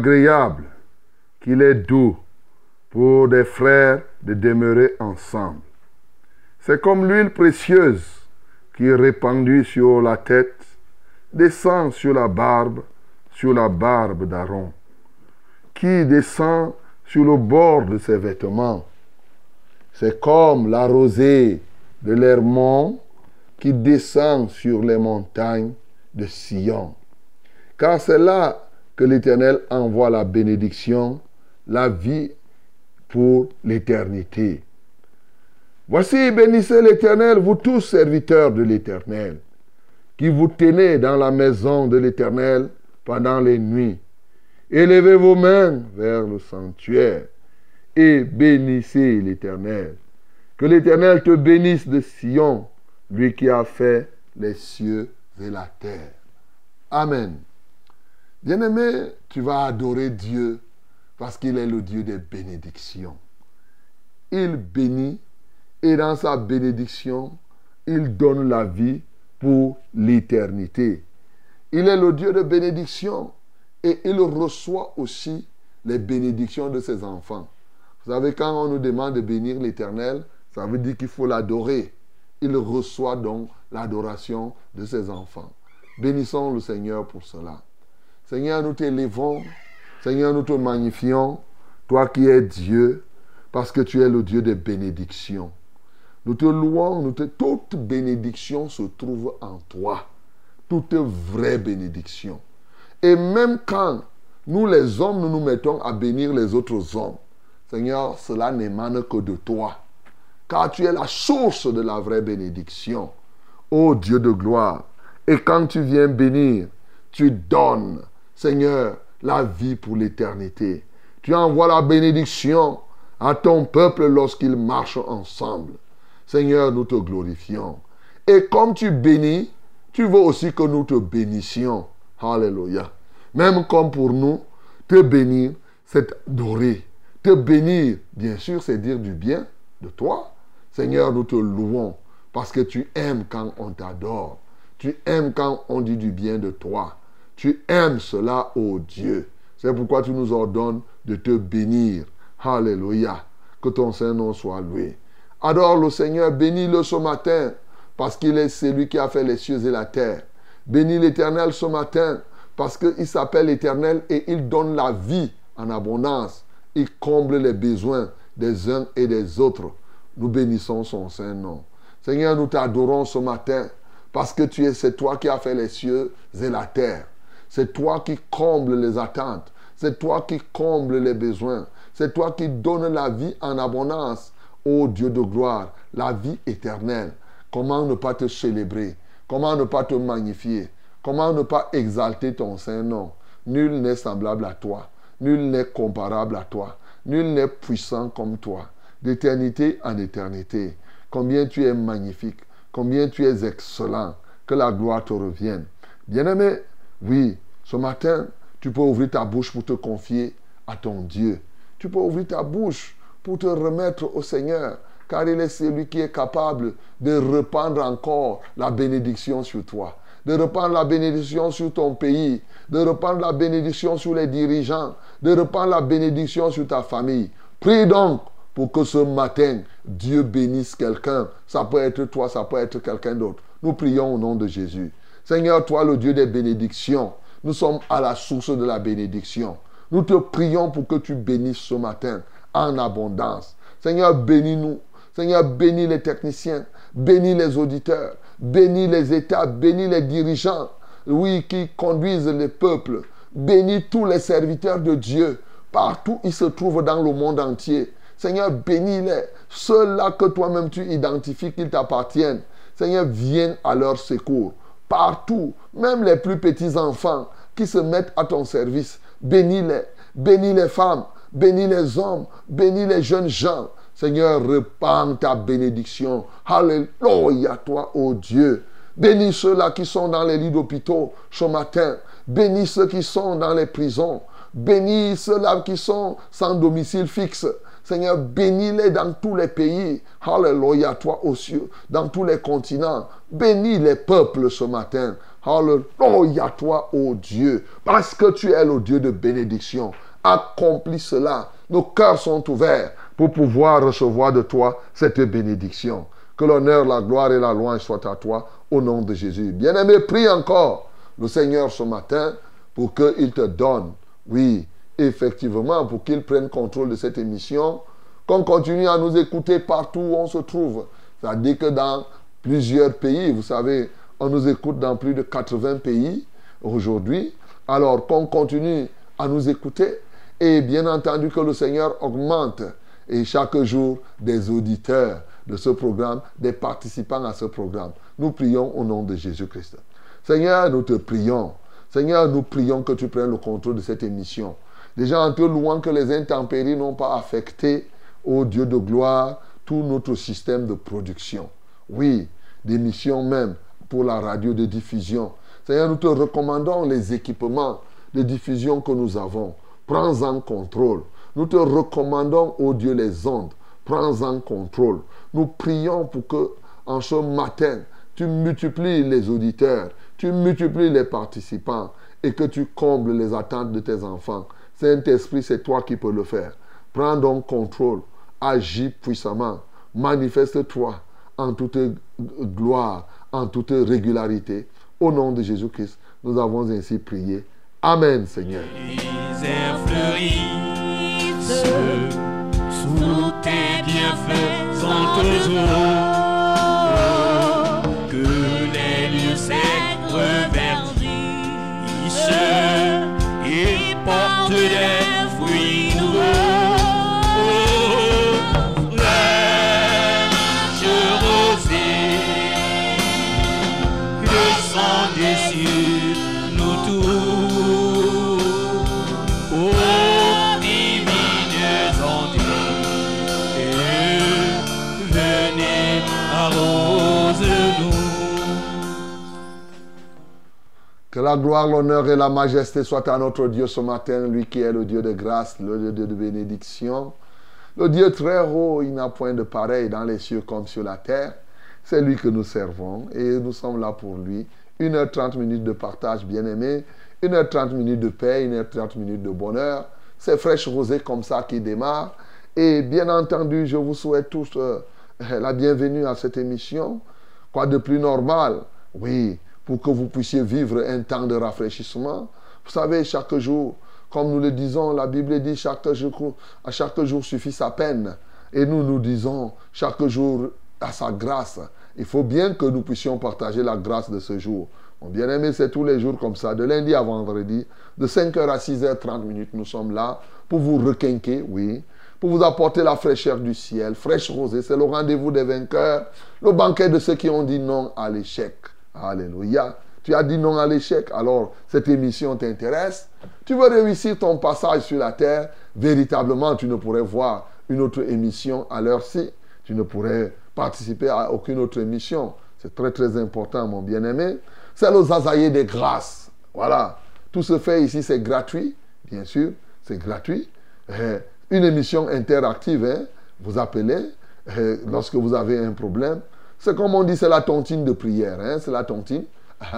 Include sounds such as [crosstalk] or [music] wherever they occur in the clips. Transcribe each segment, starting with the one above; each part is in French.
Agréable, qu'il est doux pour des frères de demeurer ensemble. C'est comme l'huile précieuse qui est répandue sur la tête, descend sur la barbe, sur la barbe d'Aaron, qui descend sur le bord de ses vêtements. C'est comme la rosée de l'Hermont qui descend sur les montagnes de Sion. Car c'est là que l'Éternel envoie la bénédiction, la vie pour l'éternité. Voici, bénissez l'Éternel, vous tous serviteurs de l'Éternel, qui vous tenez dans la maison de l'Éternel pendant les nuits. Élevez vos mains vers le sanctuaire et bénissez l'Éternel. Que l'Éternel te bénisse de Sion, lui qui a fait les cieux et la terre. Amen. Bien-aimé, tu vas adorer Dieu parce qu'il est le Dieu des bénédictions. Il bénit et dans sa bénédiction, il donne la vie pour l'éternité. Il est le Dieu de bénédiction et il reçoit aussi les bénédictions de ses enfants. Vous savez, quand on nous demande de bénir l'Éternel, ça veut dire qu'il faut l'adorer. Il reçoit donc l'adoration de ses enfants. Bénissons le Seigneur pour cela. Seigneur, nous t'élevons. Seigneur, nous te magnifions. Toi qui es Dieu, parce que tu es le Dieu des bénédictions. Nous te louons. Toute bénédiction se trouve en toi. Toute vraie bénédiction. Et même quand nous, les hommes, nous nous mettons à bénir les autres hommes, Seigneur, cela n'émane que de toi. Car tu es la source de la vraie bénédiction. Ô Dieu de gloire. Et quand tu viens bénir, tu donnes Seigneur, la vie pour l'éternité. Tu envoies la bénédiction à ton peuple lorsqu'ils marchent ensemble. Seigneur, nous te glorifions. Et comme tu bénis, tu veux aussi que nous te bénissions. Alléluia. Même comme pour nous, te bénir, c'est adorer. Te bénir, bien sûr, c'est dire du bien de toi. Seigneur, nous te louons parce que tu aimes quand on t'adore. Tu aimes quand on dit du bien de toi. Tu aimes cela, ô Dieu. C'est pourquoi tu nous ordonnes de te bénir. Alléluia. Que ton Saint-Nom soit loué. Adore le Seigneur, bénis-le ce matin, parce qu'il est celui qui a fait les cieux et la terre. Bénis l'Éternel ce matin, parce qu'il s'appelle l'Éternel et il donne la vie en abondance. Il comble les besoins des uns et des autres. Nous bénissons son Saint-Nom. Seigneur, nous t'adorons ce matin parce que tu es, c'est toi qui as fait les cieux et la terre. C'est toi qui combles les attentes. C'est toi qui combles les besoins. C'est toi qui donnes la vie en abondance. Ô Dieu de gloire, la vie éternelle. Comment ne pas te célébrer? Comment ne pas te magnifier? Comment ne pas exalter ton Saint-Nom? Nul n'est semblable à toi. Nul n'est comparable à toi. Nul n'est puissant comme toi. D'éternité en éternité. Combien tu es magnifique. Combien tu es excellent. Que la gloire te revienne. Bien-aimé, oui, ce matin, tu peux ouvrir ta bouche pour te confier à ton Dieu. Tu peux ouvrir ta bouche pour te remettre au Seigneur, car il est celui qui est capable de répandre encore la bénédiction sur toi, de répandre la bénédiction sur ton pays, de répandre la bénédiction sur les dirigeants, de répandre la bénédiction sur ta famille. Prie donc pour que ce matin, Dieu bénisse quelqu'un. Ça peut être toi, ça peut être quelqu'un d'autre. Nous prions au nom de Jésus. Seigneur, toi, le Dieu des bénédictions, nous sommes à la source de la bénédiction. Nous te prions pour que tu bénisses ce matin en abondance. Seigneur, bénis-nous. Seigneur, bénis les techniciens, bénis les auditeurs, bénis les États, bénis les dirigeants, oui, qui conduisent les peuples. Bénis tous les serviteurs de Dieu, partout ils se trouvent dans le monde entier. Seigneur, bénis-les. Ceux-là que toi-même tu identifies qu'ils t'appartiennent. Seigneur, viens à leur secours. Partout, même les plus petits enfants qui se mettent à ton service. Bénis-les. Bénis les femmes. Bénis les hommes. Bénis les jeunes gens. Seigneur, répands ta bénédiction. Alléluia, toi, ô Dieu. Bénis ceux-là qui sont dans les lits d'hôpitaux ce matin. Bénis ceux qui sont dans les prisons. Bénis ceux-là qui sont sans domicile fixe. Seigneur, bénis-les dans tous les pays. Alléluia, toi aux cieux, dans tous les continents. Bénis les peuples ce matin. Alléluia, toi, ô Dieu, parce que tu es le Dieu de bénédiction. Accomplis cela. Nos cœurs sont ouverts pour pouvoir recevoir de toi cette bénédiction. Que l'honneur, la gloire et la louange soient à toi au nom de Jésus. Bien-aimé, prie encore le Seigneur ce matin pour qu'il te donne, oui, effectivement, pour qu'il prenne contrôle de cette émission, qu'on continue à nous écouter partout où on se trouve. C'est-à-dire que dans plusieurs pays, vous savez, on nous écoute dans plus de 80 pays aujourd'hui. Alors qu'on continue à nous écouter et bien entendu que le Seigneur augmente et chaque jour des auditeurs de ce programme, des participants à ce programme. Nous prions au nom de Jésus-Christ. Seigneur, nous te prions. Seigneur, nous prions que tu prennes le contrôle de cette émission. Déjà en te louant que les intempéries n'ont pas affecté, ô Dieu de gloire, tout notre système de production. Oui, d'émission même pour la radio de diffusion. Seigneur, nous te recommandons les équipements de diffusion que nous avons. Prends en contrôle. Nous te recommandons, ô Dieu, les ondes. Prends en contrôle. Nous prions pour que, en ce matin, tu multiplies les auditeurs, tu multiplies les participants et que tu combles les attentes de tes enfants. Saint-Esprit, c'est toi qui peux le faire. Prends donc contrôle. Agis puissamment. Manifeste-toi en toute gloire en toute régularité. Au nom de Jésus-Christ, nous avons ainsi prié. Amen, Seigneur. today. La gloire, l'honneur et la majesté soient à notre Dieu ce matin, lui qui est le Dieu de grâce, le Dieu de bénédiction. Le Dieu très haut, il n'a point de pareil dans les cieux comme sur la terre. C'est lui que nous servons et nous sommes là pour lui. Une heure trente minutes de partage bien-aimé, une heure trente minutes de paix, une heure trente minutes de bonheur. C'est fraîche rosée comme ça qui démarre. Et bien entendu, je vous souhaite tous euh, [laughs] la bienvenue à cette émission. Quoi de plus normal? Oui, pour que vous puissiez vivre un temps de rafraîchissement. Vous savez, chaque jour, comme nous le disons, la Bible dit chaque jour, à chaque jour suffit sa peine. Et nous nous disons chaque jour à sa grâce. il faut bien que nous puissions partager la grâce de ce jour. Mon bien-aimé, c'est tous les jours comme ça, de lundi à vendredi, de 5h à 6h30 minutes, nous sommes là pour vous requinquer, oui, pour vous apporter la fraîcheur du ciel, fraîche rosée, c'est le rendez-vous des vainqueurs, le banquet de ceux qui ont dit non à l'échec. Alléluia. Tu as dit non à l'échec, alors cette émission t'intéresse. Tu veux réussir ton passage sur la terre, véritablement, tu ne pourrais voir une autre émission à l'heure-ci. Tu ne pourrais participer à aucune autre émission. C'est très très important, mon bien-aimé. C'est le zazaïe des grâces. Voilà. Tout se fait ici, c'est gratuit, bien sûr, c'est gratuit. Euh, une émission interactive, hein. vous appelez euh, lorsque vous avez un problème. C'est comme on dit, c'est la tontine de prière, hein. c'est la tontine. [laughs]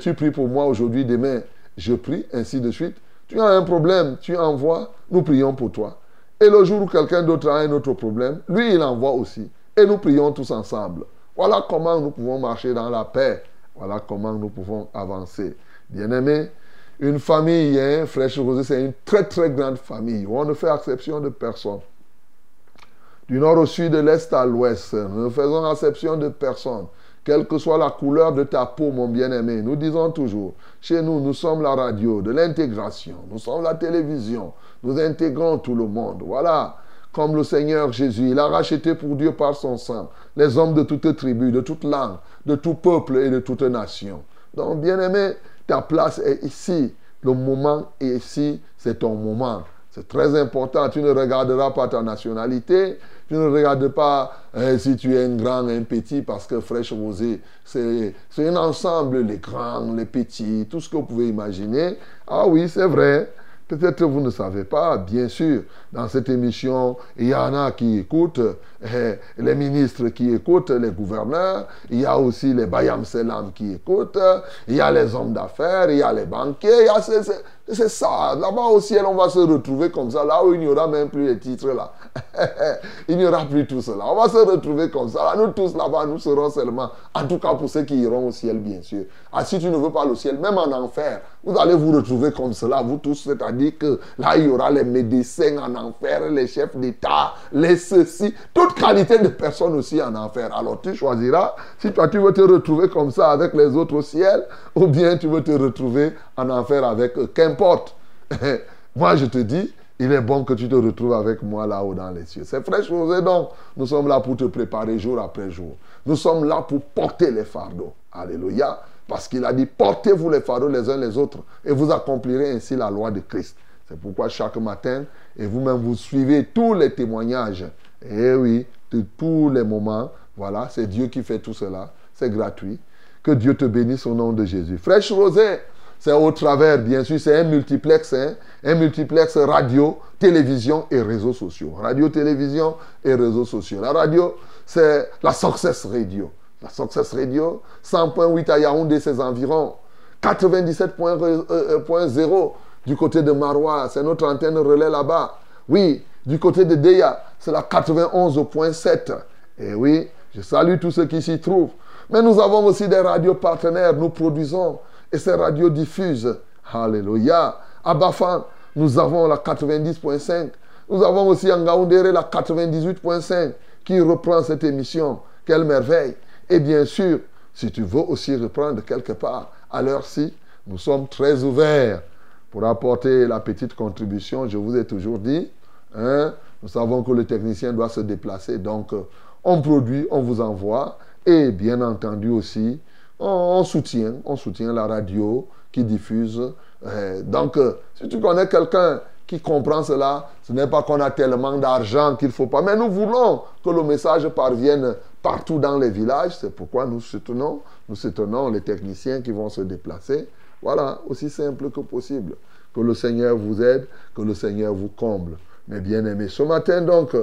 Tu pries pour moi aujourd'hui, demain, je prie, ainsi de suite. Tu as un problème, tu envoies, nous prions pour toi. Et le jour où quelqu'un d'autre a un autre problème, lui, il envoie aussi. Et nous prions tous ensemble. Voilà comment nous pouvons marcher dans la paix. Voilà comment nous pouvons avancer. Bien-aimés, une famille, hein, Rosée, c'est une très très grande famille on ne fait exception de personne. Du nord au sud, de l'est à l'ouest, nous ne faisons exception de personne. Quelle que soit la couleur de ta peau, mon bien-aimé, nous disons toujours, chez nous, nous sommes la radio de l'intégration, nous sommes la télévision, nous intégrons tout le monde. Voilà, comme le Seigneur Jésus, il a racheté pour Dieu par son sang les hommes de toute tribu, de toute langue, de tout peuple et de toute nation. Donc, bien-aimé, ta place est ici. Le moment est ici, c'est ton moment. C'est très important. Tu ne regarderas pas ta nationalité. Tu ne regardes pas hein, si tu es un grand, un petit, parce que fraîche rosée, c'est un ensemble, les grands, les petits, tout ce que vous pouvez imaginer. Ah oui, c'est vrai. Peut-être vous ne savez pas, bien sûr, dans cette émission, il y en a qui écoutent, eh, les ministres qui écoutent, les gouverneurs, il y a aussi les Bayam Selam qui écoutent, il y a les hommes d'affaires, il y a les banquiers, c'est ça. Là-bas au ciel, on va se retrouver comme ça, là où il n'y aura même plus les titres là. [laughs] il n'y aura plus tout cela. On va se retrouver comme ça. nous tous là-bas, nous serons seulement, en tout cas pour ceux qui iront au ciel, bien sûr. Ah, si tu ne veux pas le ciel, même en enfer, vous allez vous retrouver comme cela, vous tous. C'est-à-dire que là, il y aura les médecins en enfer, les chefs d'État, les ceci, toute qualité de personnes aussi en enfer. Alors tu choisiras si toi tu veux te retrouver comme ça avec les autres au ciel, ou bien tu veux te retrouver en enfer avec eux. Qu'importe. [laughs] Moi, je te dis, il est bon que tu te retrouves avec moi là-haut dans les cieux. C'est fraîche chose. donc, nous sommes là pour te préparer jour après jour. Nous sommes là pour porter les fardeaux. Alléluia. Parce qu'il a dit, portez-vous les fardeaux les uns les autres et vous accomplirez ainsi la loi de Christ. C'est pourquoi chaque matin, et vous-même, vous suivez tous les témoignages. Et oui, de tous les moments. Voilà, c'est Dieu qui fait tout cela. C'est gratuit. Que Dieu te bénisse au nom de Jésus. Fraîche Rosée, c'est au travers, bien sûr, c'est un multiplex, hein, un multiplex radio, télévision et réseaux sociaux. Radio, télévision et réseaux sociaux. La radio, c'est la Success Radio. La Success Radio, 100.8 à Yaoundé, ses environs. 97.0 euh, du côté de Marois, c'est notre antenne relais là-bas. Oui, du côté de Deya, c'est la 91.7. Et oui, je salue tous ceux qui s'y trouvent. Mais nous avons aussi des radios partenaires. Nous produisons et ces radios diffusent. Alléluia. À Bafan, nous avons la 90.5. Nous avons aussi en Gaoundéré la 98.5 qui reprend cette émission. Quelle merveille. Et bien sûr, si tu veux aussi reprendre quelque part, à l'heure-ci, nous sommes très ouverts pour apporter la petite contribution. Je vous ai toujours dit, hein, nous savons que le technicien doit se déplacer. Donc, euh, on produit, on vous envoie. Et bien entendu aussi, on, soutient, on soutient la radio qui diffuse. Donc, euh, si tu connais quelqu'un qui comprend cela, ce n'est pas qu'on a tellement d'argent qu'il ne faut pas. Mais nous voulons que le message parvienne partout dans les villages. C'est pourquoi nous soutenons, nous soutenons les techniciens qui vont se déplacer. Voilà, aussi simple que possible. Que le Seigneur vous aide, que le Seigneur vous comble. Mais bien aimé, ce matin donc,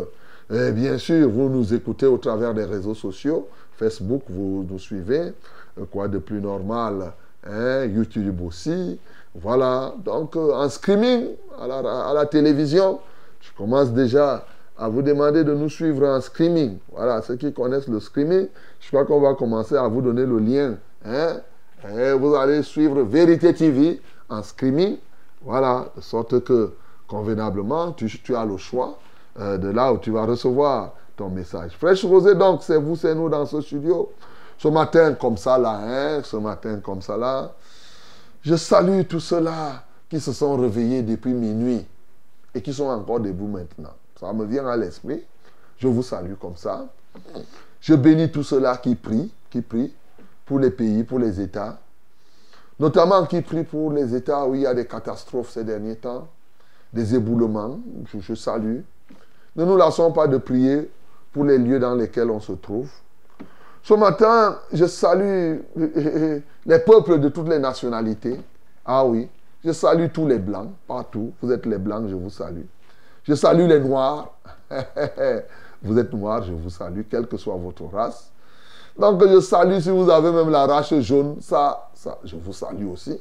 euh, bien sûr, vous nous écoutez au travers des réseaux sociaux. Facebook, vous nous suivez. Euh, quoi de plus normal hein? YouTube aussi. Voilà, donc euh, en streaming, à la, télévision, je commence déjà à vous demander de nous suivre en streaming. Voilà, ceux qui connaissent le streaming, je crois qu'on va commencer à vous donner le lien. Hein? Vous allez suivre Vérité TV en streaming. Voilà, de sorte que convenablement, tu, tu as le choix euh, de là où tu vas recevoir ton message. Fraîche Rosée, donc, c'est vous, c'est nous dans ce studio. Ce matin, comme ça, là, hein, ce matin, comme ça, là, je salue tous ceux-là qui se sont réveillés depuis minuit et qui sont encore debout maintenant. Ça me vient à l'esprit. Je vous salue comme ça. Je bénis tous ceux-là qui prient, qui prient pour les pays, pour les États. Notamment qui prient pour les États où il y a des catastrophes ces derniers temps, des éboulements. Je, je salue. Ne nous lassons pas de prier pour les lieux dans lesquels on se trouve. Ce matin, je salue les peuples de toutes les nationalités. Ah oui, je salue tous les blancs, partout. Vous êtes les blancs, je vous salue. Je salue les noirs. [laughs] vous êtes noirs, je vous salue, quelle que soit votre race. Donc je salue si vous avez même la race jaune, ça, ça, je vous salue aussi.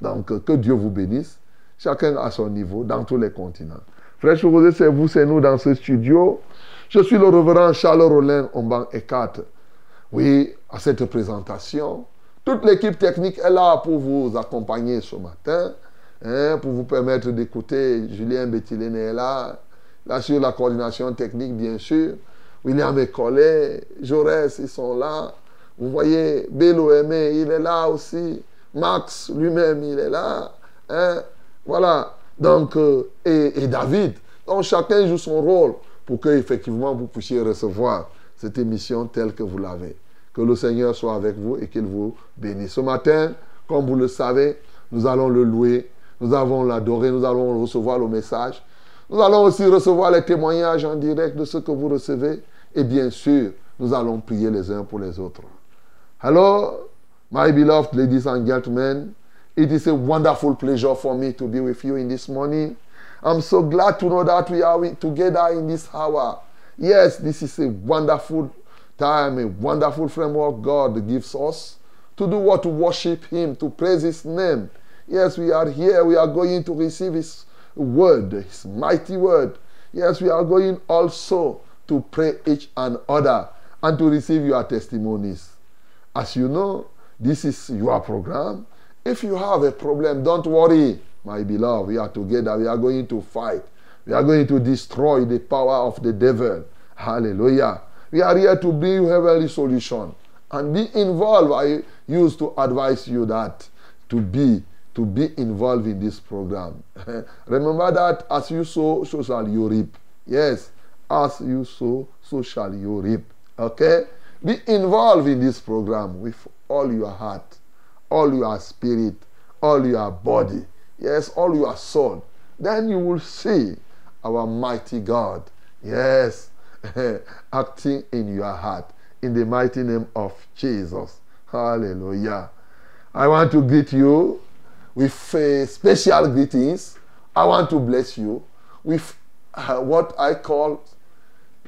Donc que Dieu vous bénisse, chacun à son niveau, dans tous les continents. Frère Chourouzé, c'est vous, c'est nous dans ce studio. Je suis le reverend Charles Rollin Omban Ekat. Oui, à cette présentation. Toute l'équipe technique est là pour vous accompagner ce matin, hein, pour vous permettre d'écouter. Julien Bettilene est là, là sur la coordination technique, bien sûr. William Ecollet, Jaurès, ils sont là. Vous voyez, Bélo Aimé, il est là aussi. Max lui-même, il est là. Hein. Voilà. Donc, euh, et, et, David. Donc, chacun joue son rôle pour que, effectivement, vous puissiez recevoir cette émission telle que vous l'avez. Que le Seigneur soit avec vous et qu'il vous bénisse. Ce matin, comme vous le savez, nous allons le louer, nous allons l'adorer, nous allons recevoir le message. Nous allons aussi recevoir les témoignages en direct de ce que vous recevez. Et bien sûr, nous allons prier les uns pour les autres. Hello, my beloved ladies and gentlemen. It is a wonderful pleasure for me to be with you in this morning. I'm so glad to know that we are together in this hour. Yes, this is a wonderful time, a wonderful framework God gives us to do what? To worship Him, to praise His name. Yes, we are here. We are going to receive His word, His mighty word. Yes, we are going also to pray each and other and to receive your testimonies. As you know, this is your program. If you have a problem, don't worry, my beloved. We are together. We are going to fight. We are going to destroy the power of the devil. Hallelujah. We are here to bring heavenly solution. And be involved. I used to advise you that to be to be involved in this program. [laughs] Remember that as you sow, so shall you reap. Yes, as you sow, so shall you reap. Okay? Be involved in this program with all your heart, all your spirit, all your body, yes, all your soul. Then you will see our mighty God, yes, [laughs] acting in your heart. In the mighty name of Jesus. Hallelujah. I want to greet you with uh, special greetings. I want to bless you with uh, what I call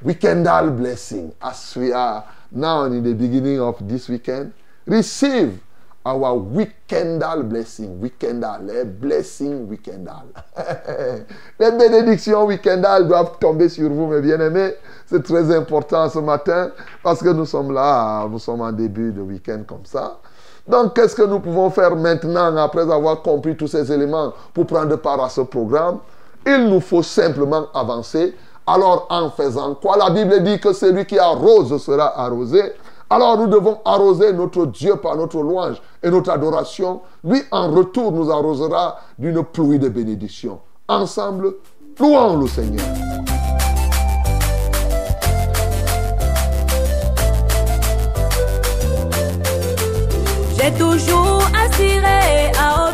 weekendal blessing as we are now in the beginning of this weekend. Receive our weekendal blessing. Weekendal, les blessings weekendal. [laughs] les bénédictions weekendal doivent tomber sur vous, mes bien-aimés. C'est très important ce matin parce que nous sommes là, nous sommes en début de week-end comme ça. Donc, qu'est-ce que nous pouvons faire maintenant après avoir compris tous ces éléments pour prendre part à ce programme? Il nous faut simplement avancer. Alors, en faisant quoi? La Bible dit que celui qui arrose sera arrosé. Alors, nous devons arroser notre Dieu par notre louange et notre adoration. Lui, en retour, nous arrosera d'une pluie de bénédictions. Ensemble, louons le Seigneur. J'ai toujours aspiré à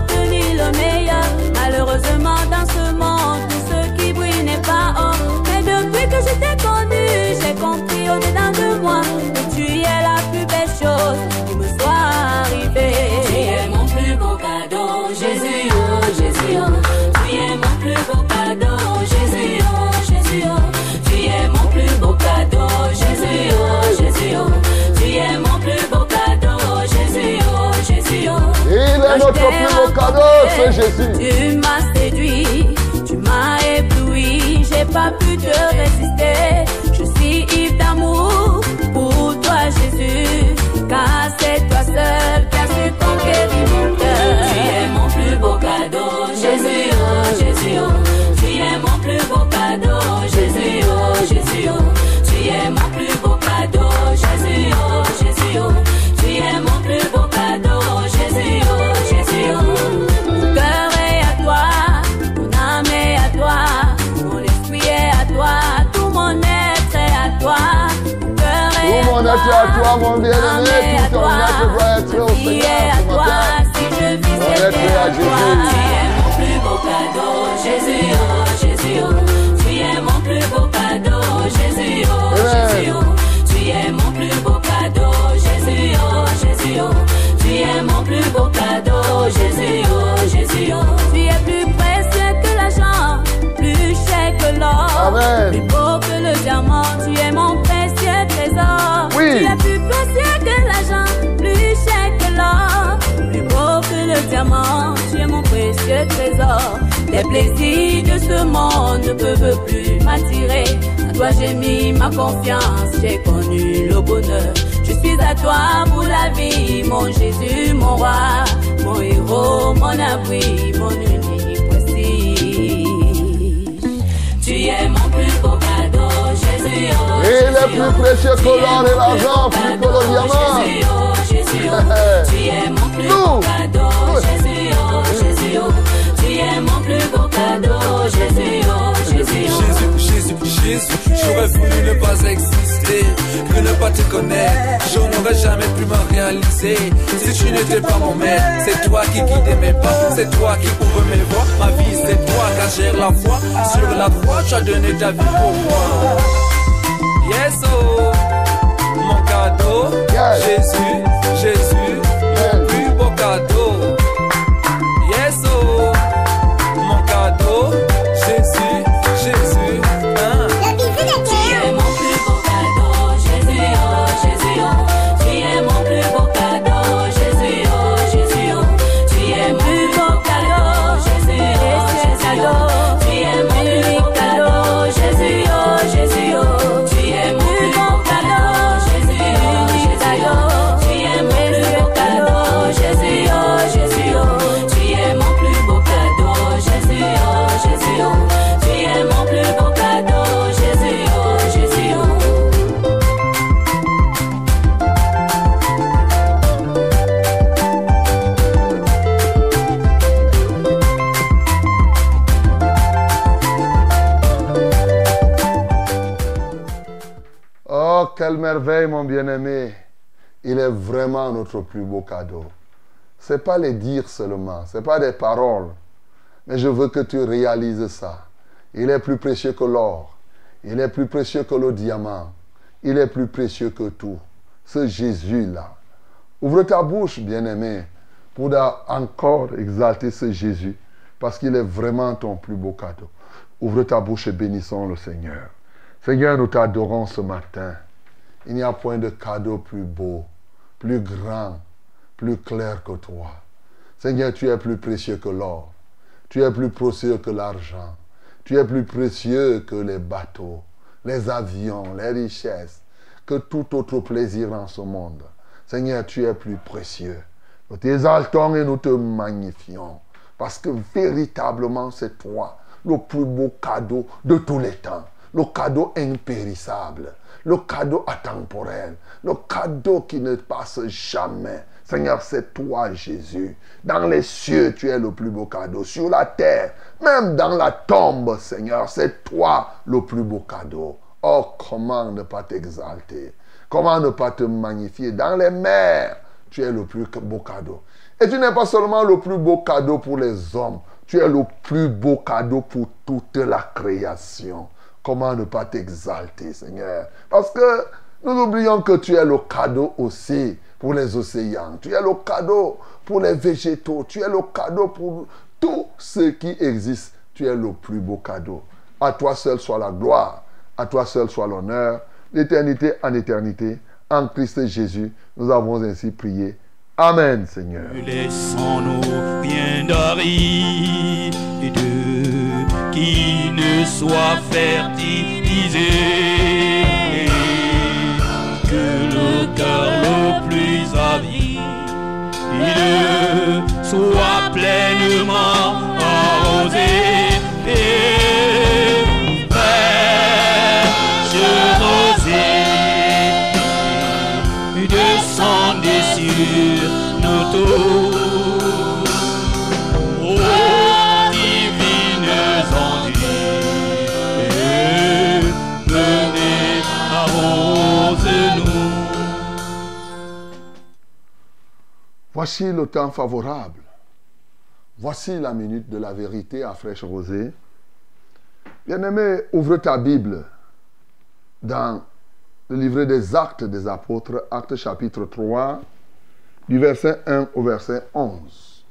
notre plus beau cadeau, c'est Jésus. Tu m'as séduit, tu m'as ébloui, j'ai pas pu te résister. Ah, mon bien-aimé, tout ton toi, être doit être au Seigneur à ce matin. On est prêt. Jésus. Tu es mon plus beau cadeau, Jésus, oh Jésus, oh. Tu es mon plus beau cadeau, Jésus, oh. Jésus, oh. Tu es mon plus beau cadeau, Jésus, oh Jésus, oh. Tu es mon plus beau cadeau, Jésus, oh Jésus, oh. Tu es plus précieux que l'or, Amen. plus beau que le diamant. Tu es mon précieux trésor. Oui. Tu es plus précieux que l'argent, plus cher que l'or, plus beau que le diamant. Tu es mon précieux trésor. Les plaisirs de ce monde ne peuvent plus m'attirer. À toi j'ai mis ma confiance, j'ai connu le bonheur. Je suis à toi pour la vie, mon Jésus, mon roi, mon héros, mon abri, mon unique Il est plus précieux que l'or et l'argent, plus que le diamant. Tu es mon plus beau Nous. Tu es mon plus beau cadeau, Jésus, j'aurais voulu ne pas exister, que ne pas te connaître, je n'aurais jamais pu me réaliser. Si tu n'étais pas mon maître, c'est toi qui guidais mes pas, c'est toi qui ouvre mes voies, ma vie c'est toi qui gère la foi, sur la croix tu as donné ta vie pour moi. Yes, oh, mon cadeau, Jésus, merveille, mon bien-aimé. Il est vraiment notre plus beau cadeau. Ce n'est pas les dire seulement, ce n'est pas des paroles. Mais je veux que tu réalises ça. Il est plus précieux que l'or. Il est plus précieux que le diamant. Il est plus précieux que tout. Ce Jésus-là. Ouvre ta bouche, bien-aimé, pour encore exalter ce Jésus. Parce qu'il est vraiment ton plus beau cadeau. Ouvre ta bouche et bénissons le Seigneur. Seigneur, nous t'adorons ce matin. Il n'y a point de cadeau plus beau, plus grand, plus clair que toi. Seigneur, tu es plus précieux que l'or. Tu es plus précieux que l'argent. Tu es plus précieux que les bateaux, les avions, les richesses, que tout autre plaisir dans ce monde. Seigneur, tu es plus précieux. Nous t'exaltons et nous te magnifions. Parce que véritablement, c'est toi le plus beau cadeau de tous les temps. Le cadeau impérissable. Le cadeau atemporel. Le cadeau qui ne passe jamais. Seigneur, c'est toi, Jésus. Dans les cieux, tu es le plus beau cadeau. Sur la terre, même dans la tombe, Seigneur, c'est toi le plus beau cadeau. Oh, comment ne pas t'exalter Comment ne pas te magnifier Dans les mers, tu es le plus beau cadeau. Et tu n'es pas seulement le plus beau cadeau pour les hommes, tu es le plus beau cadeau pour toute la création. Comment ne pas t'exalter, Seigneur? Parce que nous oublions que tu es le cadeau aussi pour les océans. Tu es le cadeau pour les végétaux. Tu es le cadeau pour tout ce qui existe. Tu es le plus beau cadeau. À toi seul soit la gloire. À toi seul soit l'honneur. D'éternité en éternité. En Christ Jésus, nous avons ainsi prié. Amen, Seigneur. Laissons-nous bien d'arides qui ne soient fertilisés. Que le cœur le plus avide soit pleinement Voici le temps favorable. Voici la minute de la vérité à fraîche rosée. Bien-aimé, ouvre ta Bible dans le livret des actes des apôtres, acte chapitre 3, du verset 1 au verset 11.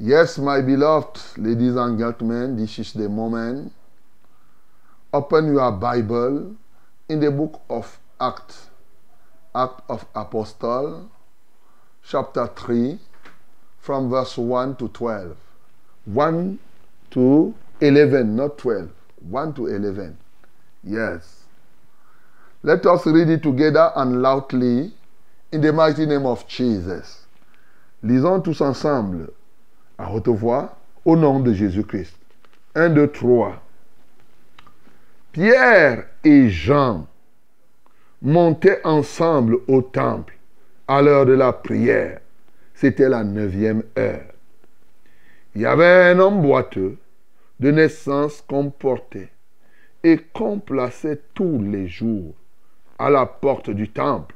Yes, my beloved ladies and gentlemen, this is the moment. Open your Bible in the book of Acts, Act of Apostle, chapter 3, from verse 1 to 12. 1 to 11, not 12. 1 to 11. Yes. Let us read it together and loudly in the mighty name of Jesus. Lisons tous ensemble à haute voix au nom de Jésus-Christ. 1, 2, 3. Pierre et Jean montaient ensemble au temple à l'heure de la prière. C'était la neuvième heure. Il y avait un homme boiteux de naissance qu'on portait et qu'on plaçait tous les jours à la porte du temple,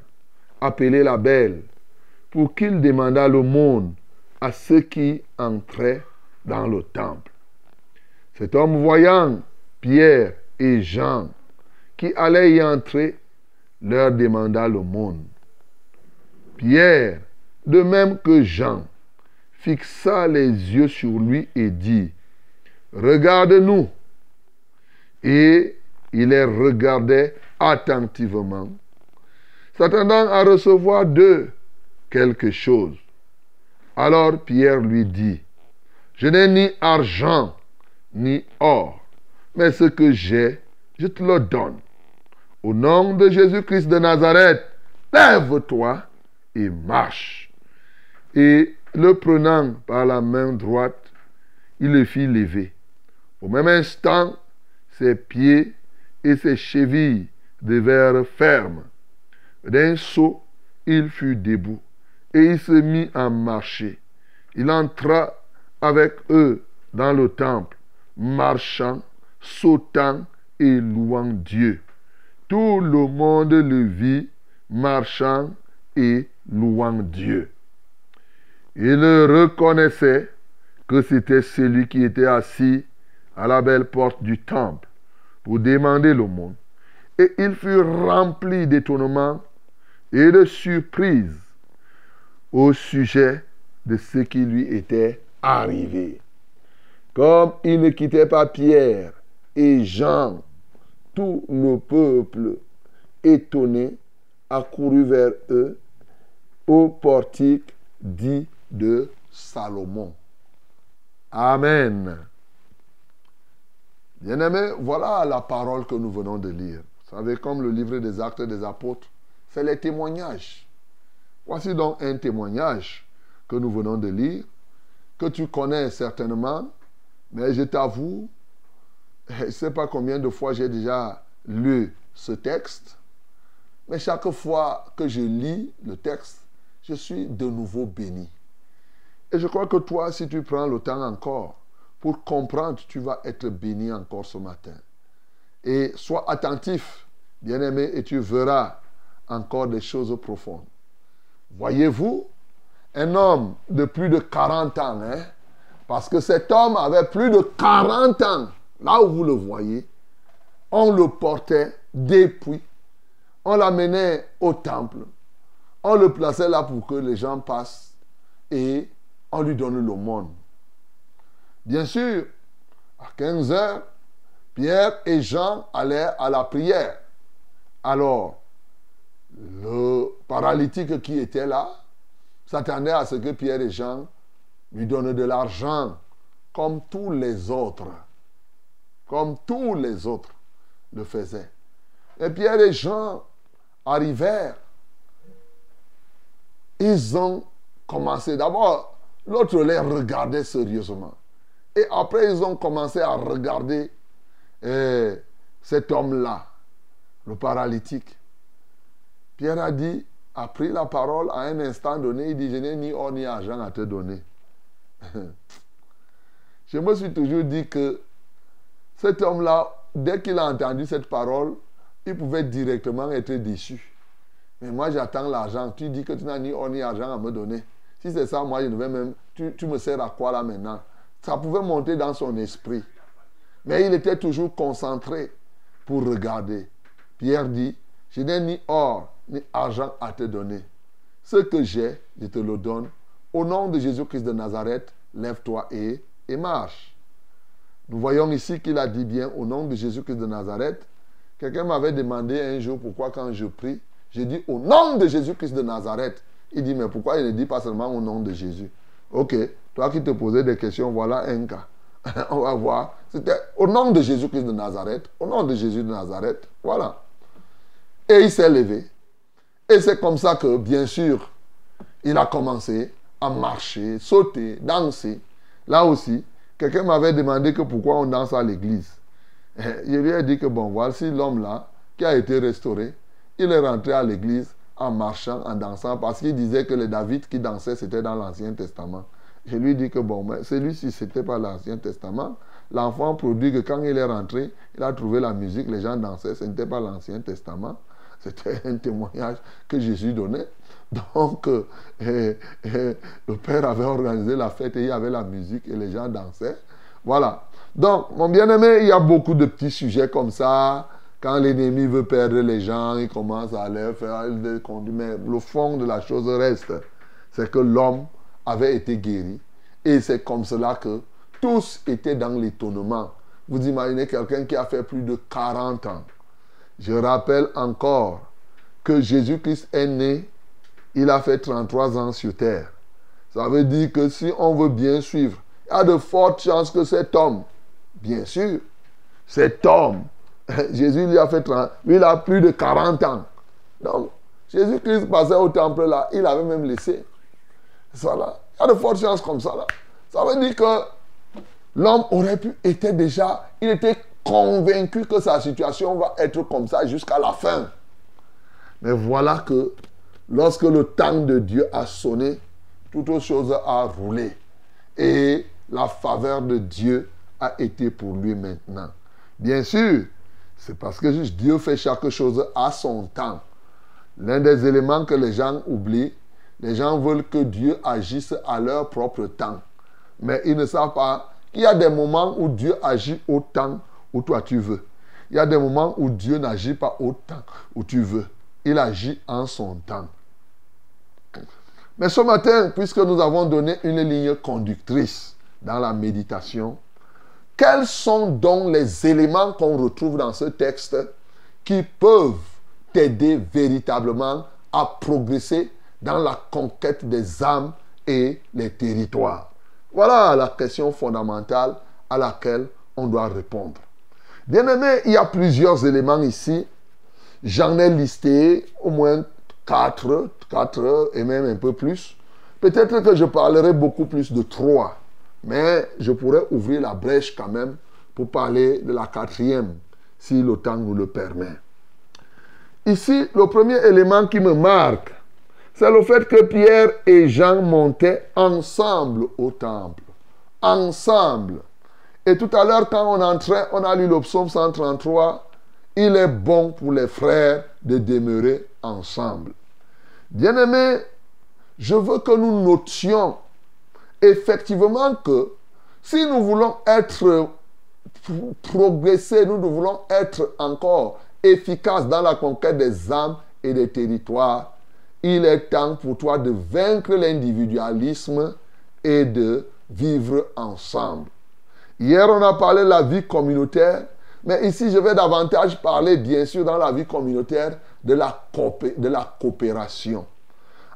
appelé la belle, pour qu'il demandât l'aumône à ceux qui entraient dans le temple. Cet homme voyant Pierre et Jean qui allaient y entrer, leur demanda l'aumône. Pierre, de même que Jean, fixa les yeux sur lui et dit, Regarde-nous. Et il les regardait attentivement, s'attendant à recevoir d'eux quelque chose. Alors Pierre lui dit, Je n'ai ni argent ni or, mais ce que j'ai, je te le donne. Au nom de Jésus-Christ de Nazareth, lève-toi et marche. Et le prenant par la main droite, il le fit lever. Au même instant, ses pieds et ses chevilles devinrent fermes. D'un saut, il fut debout et il se mit à marcher. Il entra avec eux dans le temple, marchant, sautant et louant Dieu. Tout le monde le vit marchant et louant Dieu. Il reconnaissait que c'était celui qui était assis à la belle porte du temple pour demander l'aumône. Et il fut rempli d'étonnement et de surprise au sujet de ce qui lui était arrivé. Comme il ne quittait pas Pierre et Jean, tout le peuple étonné accourut vers eux au portique dit de Salomon. Amen. Bien-aimés, voilà la parole que nous venons de lire. Vous savez, comme le livre des actes des apôtres, c'est les témoignages. Voici donc un témoignage que nous venons de lire, que tu connais certainement, mais je t'avoue, je ne sais pas combien de fois j'ai déjà lu ce texte, mais chaque fois que je lis le texte, je suis de nouveau béni. Et je crois que toi, si tu prends le temps encore pour comprendre, tu vas être béni encore ce matin. Et sois attentif, bien-aimé, et tu verras encore des choses profondes. Voyez-vous, un homme de plus de 40 ans, hein, parce que cet homme avait plus de 40 ans, là où vous le voyez, on le portait depuis, on l'amenait au temple, on le plaçait là pour que les gens passent et on lui donne l'aumône. Bien sûr, à 15 heures, Pierre et Jean allaient à la prière. Alors, le paralytique qui était là s'attendait à ce que Pierre et Jean lui donnent de l'argent, comme tous les autres. Comme tous les autres le faisaient. Et Pierre et Jean arrivèrent. Ils ont commencé. D'abord, l'autre les regardait sérieusement. Et après, ils ont commencé à regarder eh, cet homme-là, le paralytique. Pierre a dit, a pris la parole à un instant donné, il dit, je n'ai ni or ni argent à te donner. [laughs] je me suis toujours dit que cet homme-là, dès qu'il a entendu cette parole, il pouvait directement être déçu. Mais moi, j'attends l'argent. Tu dis que tu n'as ni or ni argent à me donner. Si c'est ça, moi, je ne vais même. Tu, tu me sers à quoi là maintenant? Ça pouvait monter dans son esprit. Mais il était toujours concentré pour regarder. Pierre dit Je n'ai ni or ni argent à te donner. Ce que j'ai, je te le donne. Au nom de Jésus-Christ de Nazareth, lève-toi et, et marche. Nous voyons ici qu'il a dit bien au nom de Jésus-Christ de Nazareth. Quelqu'un m'avait demandé un jour pourquoi quand je prie, j'ai dit au nom de Jésus-Christ de Nazareth. Il dit mais pourquoi il ne dit pas seulement au nom de Jésus? Ok, toi qui te posais des questions, voilà un cas. [laughs] On va voir. C'était au nom de Jésus-Christ de Nazareth, au nom de Jésus de Nazareth, voilà. Et il s'est levé. Et c'est comme ça que, bien sûr, il a commencé à marcher, sauter, danser. Là aussi, quelqu'un m'avait demandé que pourquoi on danse à l'église. [laughs] Je lui ai dit que bon, voici l'homme là qui a été restauré. Il est rentré à l'église en marchant, en dansant, parce qu'il disait que les David qui dansaient, c'était dans l'Ancien Testament. Je lui dit que bon, mais celui-ci, c'était pas l'Ancien Testament. L'enfant produit que quand il est rentré, il a trouvé la musique, les gens dansaient, ce n'était pas l'Ancien Testament. C'était un témoignage que Jésus donnait. Donc, euh, euh, euh, le Père avait organisé la fête et il y avait la musique et les gens dansaient. Voilà. Donc, mon bien-aimé, il y a beaucoup de petits sujets comme ça. Quand l'ennemi veut perdre les gens, il commence à leur faire des conduits. Mais le fond de la chose reste, c'est que l'homme avait été guéri. Et c'est comme cela que tous étaient dans l'étonnement. Vous imaginez quelqu'un qui a fait plus de 40 ans. Je rappelle encore que Jésus-Christ est né, il a fait 33 ans sur terre. Ça veut dire que si on veut bien suivre, il y a de fortes chances que cet homme, bien sûr, cet homme, [laughs] Jésus lui a fait 30, lui il a plus de 40 ans. Donc, Jésus-Christ passait au temple là, il avait même laissé. Voilà. Il y a de fortes chances comme ça là. Ça veut dire que l'homme aurait pu être déjà, il était convaincu que sa situation va être comme ça jusqu'à la fin. Mais voilà que lorsque le temps de Dieu a sonné, toute chose a roulé. Et la faveur de Dieu a été pour lui maintenant. Bien sûr, c'est parce que Dieu fait chaque chose à son temps. L'un des éléments que les gens oublient, les gens veulent que Dieu agisse à leur propre temps. Mais ils ne savent pas qu'il y a des moments où Dieu agit au temps où toi tu veux. Il y a des moments où Dieu n'agit pas au temps où tu veux. Il agit en son temps. Mais ce matin, puisque nous avons donné une ligne conductrice dans la méditation, quels sont donc les éléments qu'on retrouve dans ce texte qui peuvent t'aider véritablement à progresser dans la conquête des âmes et les territoires? Voilà la question fondamentale à laquelle on doit répondre. Bien aimé, il y a plusieurs éléments ici. J'en ai listé au moins quatre, quatre et même un peu plus. Peut-être que je parlerai beaucoup plus de trois, mais je pourrais ouvrir la brèche quand même pour parler de la quatrième, si le temps nous le permet. Ici, le premier élément qui me marque, c'est le fait que Pierre et Jean montaient ensemble au temple. Ensemble. Et tout à l'heure, quand on entrait, on a lu le psaume 133. Il est bon pour les frères de demeurer ensemble. Bien-aimés, je veux que nous notions effectivement que si nous voulons être progresser, nous voulons être encore efficaces dans la conquête des âmes et des territoires, il est temps pour toi de vaincre l'individualisme et de vivre ensemble. Hier, on a parlé de la vie communautaire, mais ici, je vais davantage parler, bien sûr, dans la vie communautaire, de la, de la coopération.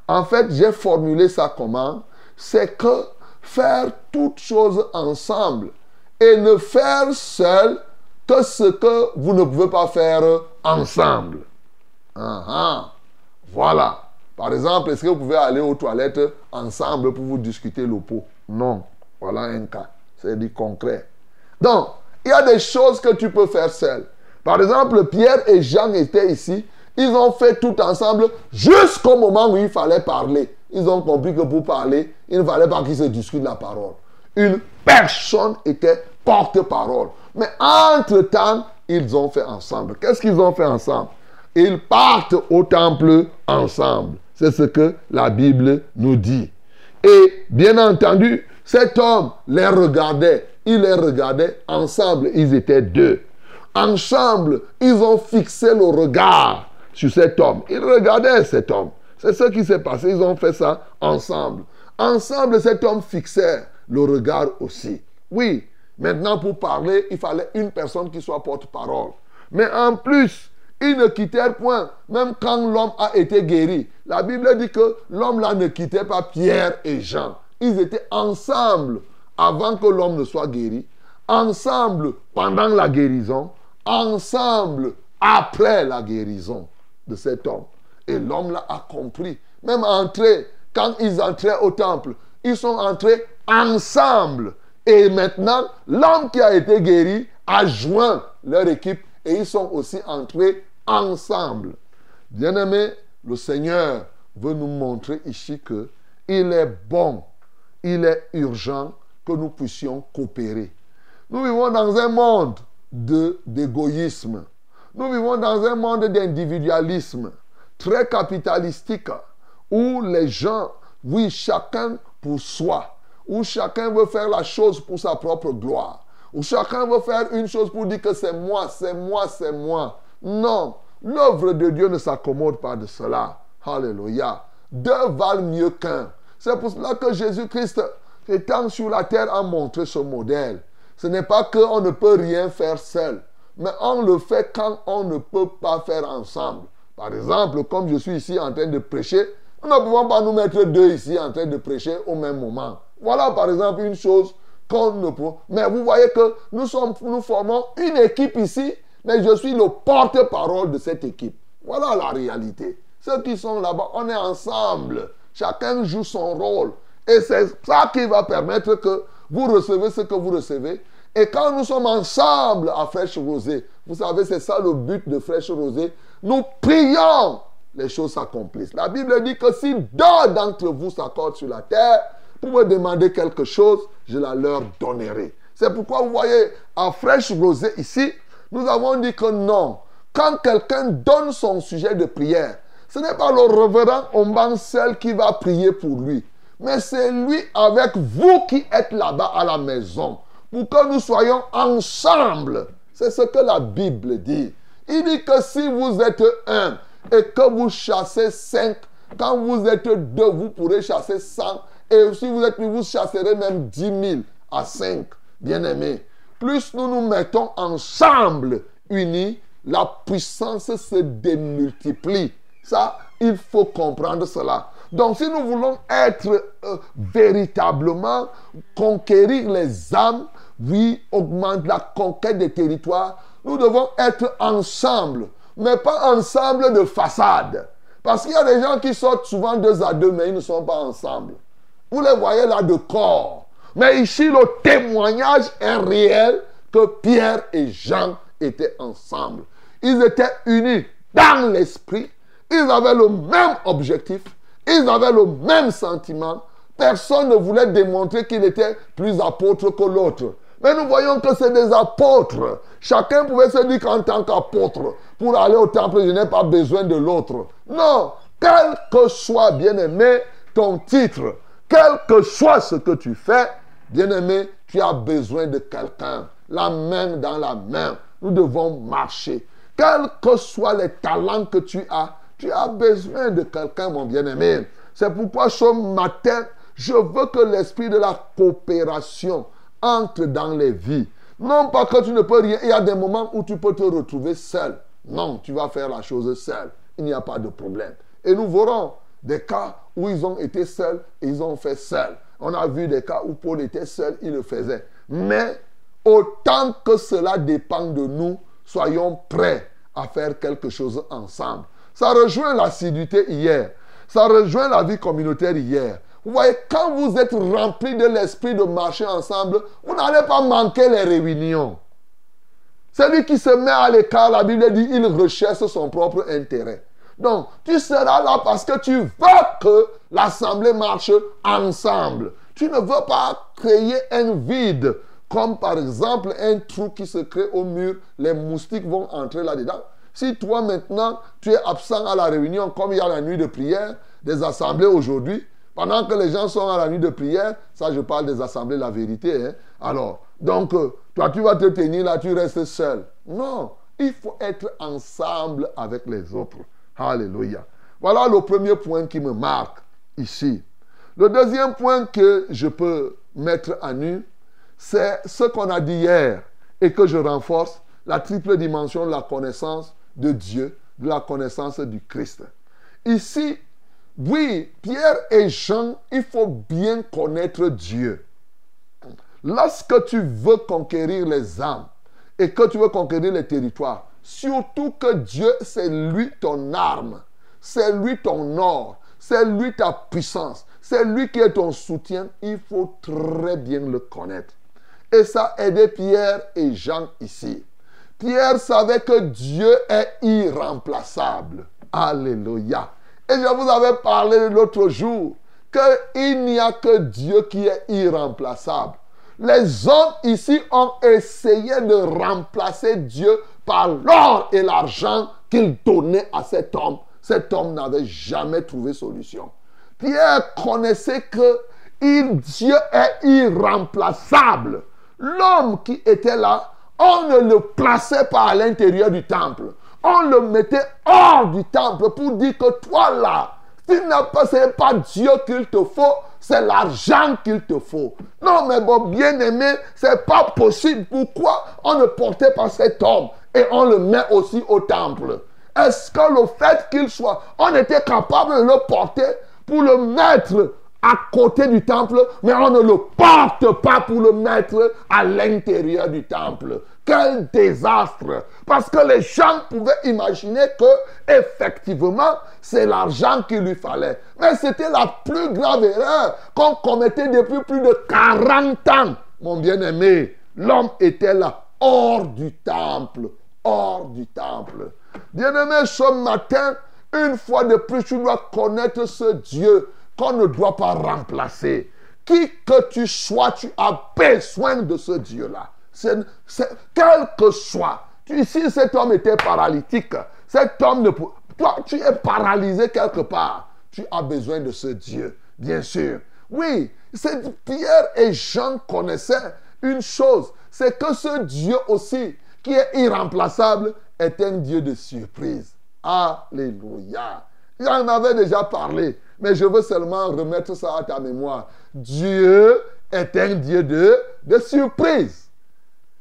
En fait, j'ai formulé ça comment? C'est que faire toutes choses ensemble et ne faire seul que ce que vous ne pouvez pas faire ensemble. Ah, ah. Voilà. Par exemple, est-ce que vous pouvez aller aux toilettes ensemble pour vous discuter le pot Non. Voilà un cas. C'est du concret. Donc, il y a des choses que tu peux faire seul. Par exemple, Pierre et Jean étaient ici. Ils ont fait tout ensemble jusqu'au moment où il fallait parler. Ils ont compris que pour parler, il ne fallait pas qu'ils se discutent la parole. Une personne était porte-parole. Mais entre-temps, ils ont fait ensemble. Qu'est-ce qu'ils ont fait ensemble? Ils partent au temple ensemble. C'est ce que la Bible nous dit. Et bien entendu, cet homme les regardait. Il les regardait ensemble. Ils étaient deux. Ensemble, ils ont fixé le regard sur cet homme. Ils regardaient cet homme. C'est ce qui s'est passé. Ils ont fait ça ensemble. Ensemble, cet homme fixait le regard aussi. Oui, maintenant pour parler, il fallait une personne qui soit porte-parole. Mais en plus, ils ne quittèrent point, même quand l'homme a été guéri. La Bible dit que l'homme là ne quittait pas Pierre et Jean. Ils étaient ensemble avant que l'homme ne soit guéri, ensemble pendant la guérison, ensemble après la guérison de cet homme. Et l'homme là a compris. Même entré, quand ils entraient au temple, ils sont entrés ensemble. Et maintenant, l'homme qui a été guéri a joint leur équipe et ils sont aussi entrés ensemble. Bien-aimé, le Seigneur veut nous montrer ici que il est bon, il est urgent que nous puissions coopérer. Nous vivons dans un monde d'égoïsme. Nous vivons dans un monde d'individualisme très capitalistique où les gens, oui, chacun pour soi, où chacun veut faire la chose pour sa propre gloire, où chacun veut faire une chose pour dire que c'est moi, c'est moi, c'est moi. Non, l'œuvre de Dieu ne s'accommode pas de cela. Alléluia. Deux valent mieux qu'un. C'est pour cela que Jésus-Christ, étant sur la terre, a montré ce modèle. Ce n'est pas qu'on ne peut rien faire seul, mais on le fait quand on ne peut pas faire ensemble. Par exemple, comme je suis ici en train de prêcher, nous ne pouvons pas nous mettre deux ici en train de prêcher au même moment. Voilà par exemple une chose qu'on ne peut. Mais vous voyez que nous, sommes, nous formons une équipe ici mais je suis le porte-parole de cette équipe. Voilà la réalité. Ceux qui sont là-bas, on est ensemble. Chacun joue son rôle. Et c'est ça qui va permettre que vous recevez ce que vous recevez. Et quand nous sommes ensemble à Fraîche Rosée, vous savez, c'est ça le but de Fraîche Rosée, nous prions, les choses s'accomplissent. La Bible dit que si deux d'entre vous s'accordent sur la terre, pour me demander quelque chose, je la leur donnerai. C'est pourquoi vous voyez, à Fraîche Rosée ici, nous avons dit que non. Quand quelqu'un donne son sujet de prière, ce n'est pas le révérend Omban seul qui va prier pour lui. Mais c'est lui avec vous qui êtes là-bas à la maison. Pour que nous soyons ensemble. C'est ce que la Bible dit. Il dit que si vous êtes un et que vous chassez cinq, quand vous êtes deux, vous pourrez chasser cent. Et si vous êtes vous chasserez même dix mille à cinq. Bien-aimés plus nous nous mettons ensemble, unis, la puissance se démultiplie. Ça, il faut comprendre cela. Donc si nous voulons être euh, véritablement conquérir les âmes, oui, augmenter la conquête des territoires, nous devons être ensemble, mais pas ensemble de façade. Parce qu'il y a des gens qui sortent souvent deux à deux, mais ils ne sont pas ensemble. Vous les voyez là de corps. Mais ici, le témoignage est réel que Pierre et Jean étaient ensemble. Ils étaient unis dans l'esprit. Ils avaient le même objectif. Ils avaient le même sentiment. Personne ne voulait démontrer qu'il était plus apôtre que l'autre. Mais nous voyons que c'est des apôtres. Chacun pouvait se dire qu'en tant qu'apôtre, pour aller au temple, je n'ai pas besoin de l'autre. Non, quel que soit, bien aimé, ton titre, quel que soit ce que tu fais, bien-aimé, tu as besoin de quelqu'un. La main dans la main. Nous devons marcher. Quels que soient les talents que tu as, tu as besoin de quelqu'un, mon bien-aimé. C'est pourquoi ce matin, je veux que l'esprit de la coopération entre dans les vies. Non pas que tu ne peux rien. Il y a des moments où tu peux te retrouver seul. Non, tu vas faire la chose seul. Il n'y a pas de problème. Et nous verrons des cas où ils ont été seuls et ils ont fait seul. On a vu des cas où Paul était seul, il le faisait. Mais autant que cela dépend de nous, soyons prêts à faire quelque chose ensemble. Ça rejoint l'assiduité hier. Ça rejoint la vie communautaire hier. Vous voyez, quand vous êtes rempli de l'esprit de marcher ensemble, vous n'allez pas manquer les réunions. Celui qui se met à l'écart, la Bible dit, il recherche son propre intérêt. Donc, tu seras là parce que tu veux que l'assemblée marche ensemble. Tu ne veux pas créer un vide, comme par exemple un trou qui se crée au mur, les moustiques vont entrer là-dedans. Si toi maintenant, tu es absent à la réunion, comme il y a la nuit de prière, des assemblées aujourd'hui, pendant que les gens sont à la nuit de prière, ça je parle des assemblées, la vérité. hein. Alors, donc, euh, toi tu vas te tenir là, tu restes seul. Non, il faut être ensemble avec les autres. Alléluia. Voilà le premier point qui me marque ici. Le deuxième point que je peux mettre à nu, c'est ce qu'on a dit hier et que je renforce, la triple dimension de la connaissance de Dieu, de la connaissance du Christ. Ici, oui, Pierre et Jean, il faut bien connaître Dieu. Lorsque tu veux conquérir les âmes et que tu veux conquérir les territoires, surtout que Dieu, c'est lui ton arme, c'est lui ton or, c'est lui ta puissance, c'est lui qui est ton soutien, il faut très bien le connaître. Et ça a aidé Pierre et Jean ici. Pierre savait que Dieu est irremplaçable. Alléluia. Et je vous avais parlé l'autre jour qu'il n'y a que Dieu qui est irremplaçable. Les hommes ici ont essayé de remplacer Dieu par l'or et l'argent qu'ils donnaient à cet homme. Cet homme n'avait jamais trouvé solution. Pierre connaissait que il, Dieu est irremplaçable. L'homme qui était là, on ne le plaçait pas à l'intérieur du temple. On le mettait hors du temple pour dire que toi là, tu n'as pas, ce n'est pas Dieu qu'il te faut, c'est l'argent qu'il te faut. Non, mais bon, bien aimé, c'est pas possible. Pourquoi on ne portait pas cet homme et on le met aussi au temple? Est-ce que le fait qu'il soit, on était capable de le porter pour le mettre à côté du temple, mais on ne le porte pas pour le mettre à l'intérieur du temple? Quel désastre Parce que les gens pouvaient imaginer que effectivement c'est l'argent qu'il lui fallait. Mais c'était la plus grave erreur qu'on commettait depuis plus de 40 ans. Mon bien-aimé, l'homme était là, hors du temple. Hors du temple. Bien-aimé, ce matin, une fois de plus, tu dois connaître ce Dieu qu'on ne doit pas remplacer. Qui que tu sois, tu as besoin de ce Dieu-là. Quel que soit. Si cet homme était paralytique, cet homme ne peut... Toi, tu es paralysé quelque part. Tu as besoin de ce Dieu, bien sûr. Oui, Pierre et Jean connaissaient une chose, c'est que ce Dieu aussi, qui est irremplaçable, est un Dieu de surprise. Alléluia. J'en avais déjà parlé, mais je veux seulement remettre ça à ta mémoire. Dieu est un Dieu de, de surprise.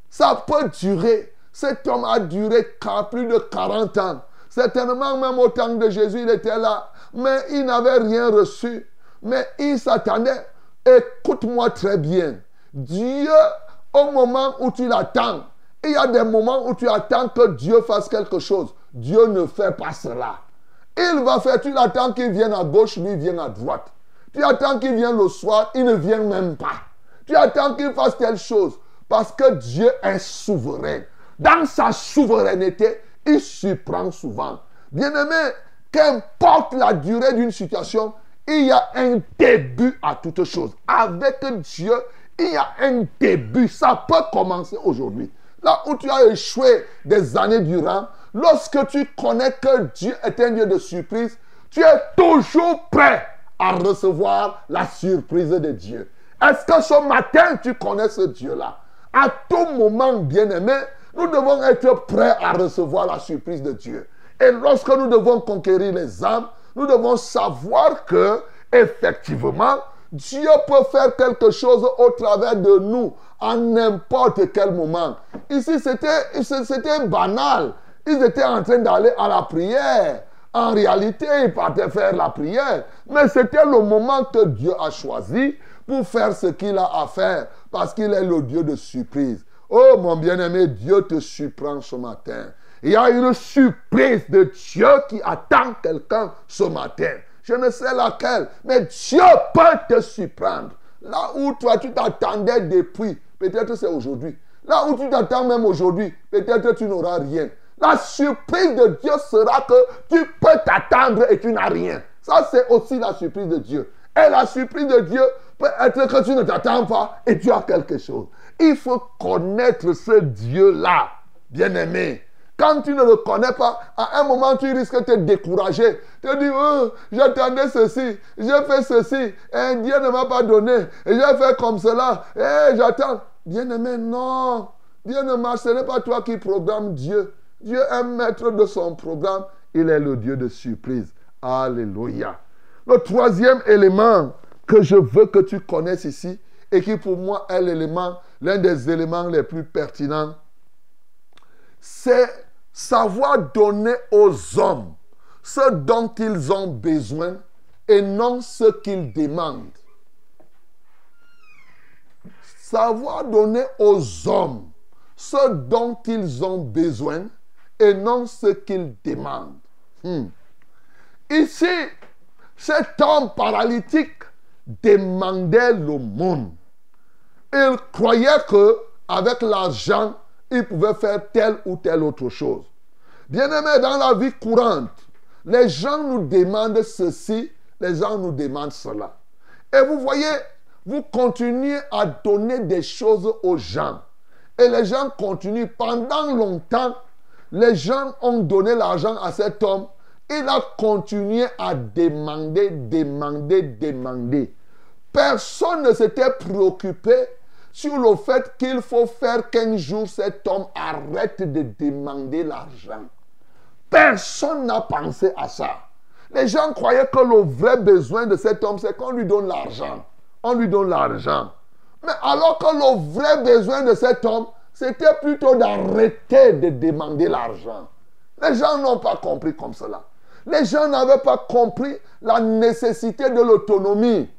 Ça peut durer. Cet homme a duré plus de 40 ans. Certainement, même au temps de Jésus, il était là. Mais il n'avait rien reçu. Mais il s'attendait. Écoute-moi très bien. Dieu, au moment où tu l'attends, il y a des moments où tu attends que Dieu fasse quelque chose. Dieu ne fait pas cela. Il va faire, tu l'attends qu'il vienne à gauche, lui vient à droite. Tu attends qu'il vienne le soir, il ne vient même pas. Tu attends qu'il fasse telle chose. Parce que Dieu est souverain. Dans sa souveraineté, il surprend souvent. Bien-aimé, qu'importe la durée d'une situation, il y a un début à toute chose. Avec Dieu, il y a un début. Ça peut commencer aujourd'hui. Là où tu as échoué des années durant, lorsque tu connais que Dieu est un Dieu de surprise, tu es toujours prêt à recevoir la surprise de Dieu. Est-ce que ce matin tu connais ce Dieu-là? À tout moment, bien-aimé, nous devons être prêts à recevoir la surprise de Dieu. Et lorsque nous devons conquérir les âmes, nous devons savoir que, effectivement, Dieu peut faire quelque chose au travers de nous à n'importe quel moment. Ici, c'était banal. Ils étaient en train d'aller à la prière. En réalité, ils partaient faire la prière. Mais c'était le moment que Dieu a choisi pour faire ce qu'il a à faire. Parce qu'il est le Dieu de surprise. Oh mon bien-aimé, Dieu te surprend ce matin. Il y a une surprise de Dieu qui attend quelqu'un ce matin. Je ne sais laquelle, mais Dieu peut te surprendre. Là où toi tu t'attendais depuis, peut-être c'est aujourd'hui. Là où tu t'attends même aujourd'hui, peut-être tu n'auras rien. La surprise de Dieu sera que tu peux t'attendre et tu n'as rien. Ça, c'est aussi la surprise de Dieu. Et la surprise de Dieu peut être que tu ne t'attends pas et tu as quelque chose. Il faut connaître ce Dieu-là, bien-aimé. Quand tu ne le connais pas, à un moment, tu risques de te décourager. Tu te dis, oh, j'attendais ceci, j'ai fait ceci, et Dieu ne m'a pas donné, et j'ai fait comme cela, et j'attends. Bien-aimé, non. Dieu ne marche, ce n'est pas toi qui programme Dieu. Dieu est maître de son programme. Il est le Dieu de surprise. Alléluia. Le troisième élément que je veux que tu connaisses ici, et qui pour moi est l'élément, l'un des éléments les plus pertinents, c'est savoir donner aux hommes ce dont ils ont besoin et non ce qu'ils demandent. Savoir donner aux hommes ce dont ils ont besoin et non ce qu'ils demandent. Hmm. Ici, cet homme paralytique demandait l'aumône. Il croyait que avec l'argent, il pouvait faire telle ou telle autre chose. Bien-aimé, dans la vie courante, les gens nous demandent ceci, les gens nous demandent cela. Et vous voyez, vous continuez à donner des choses aux gens. Et les gens continuent. Pendant longtemps, les gens ont donné l'argent à cet homme. Il a continué à demander, demander, demander. Personne ne s'était préoccupé sur le fait qu'il faut faire qu'un jour cet homme arrête de demander l'argent. Personne n'a pensé à ça. Les gens croyaient que le vrai besoin de cet homme, c'est qu'on lui donne l'argent. On lui donne l'argent. Mais alors que le vrai besoin de cet homme, c'était plutôt d'arrêter de demander l'argent. Les gens n'ont pas compris comme cela. Les gens n'avaient pas compris la nécessité de l'autonomie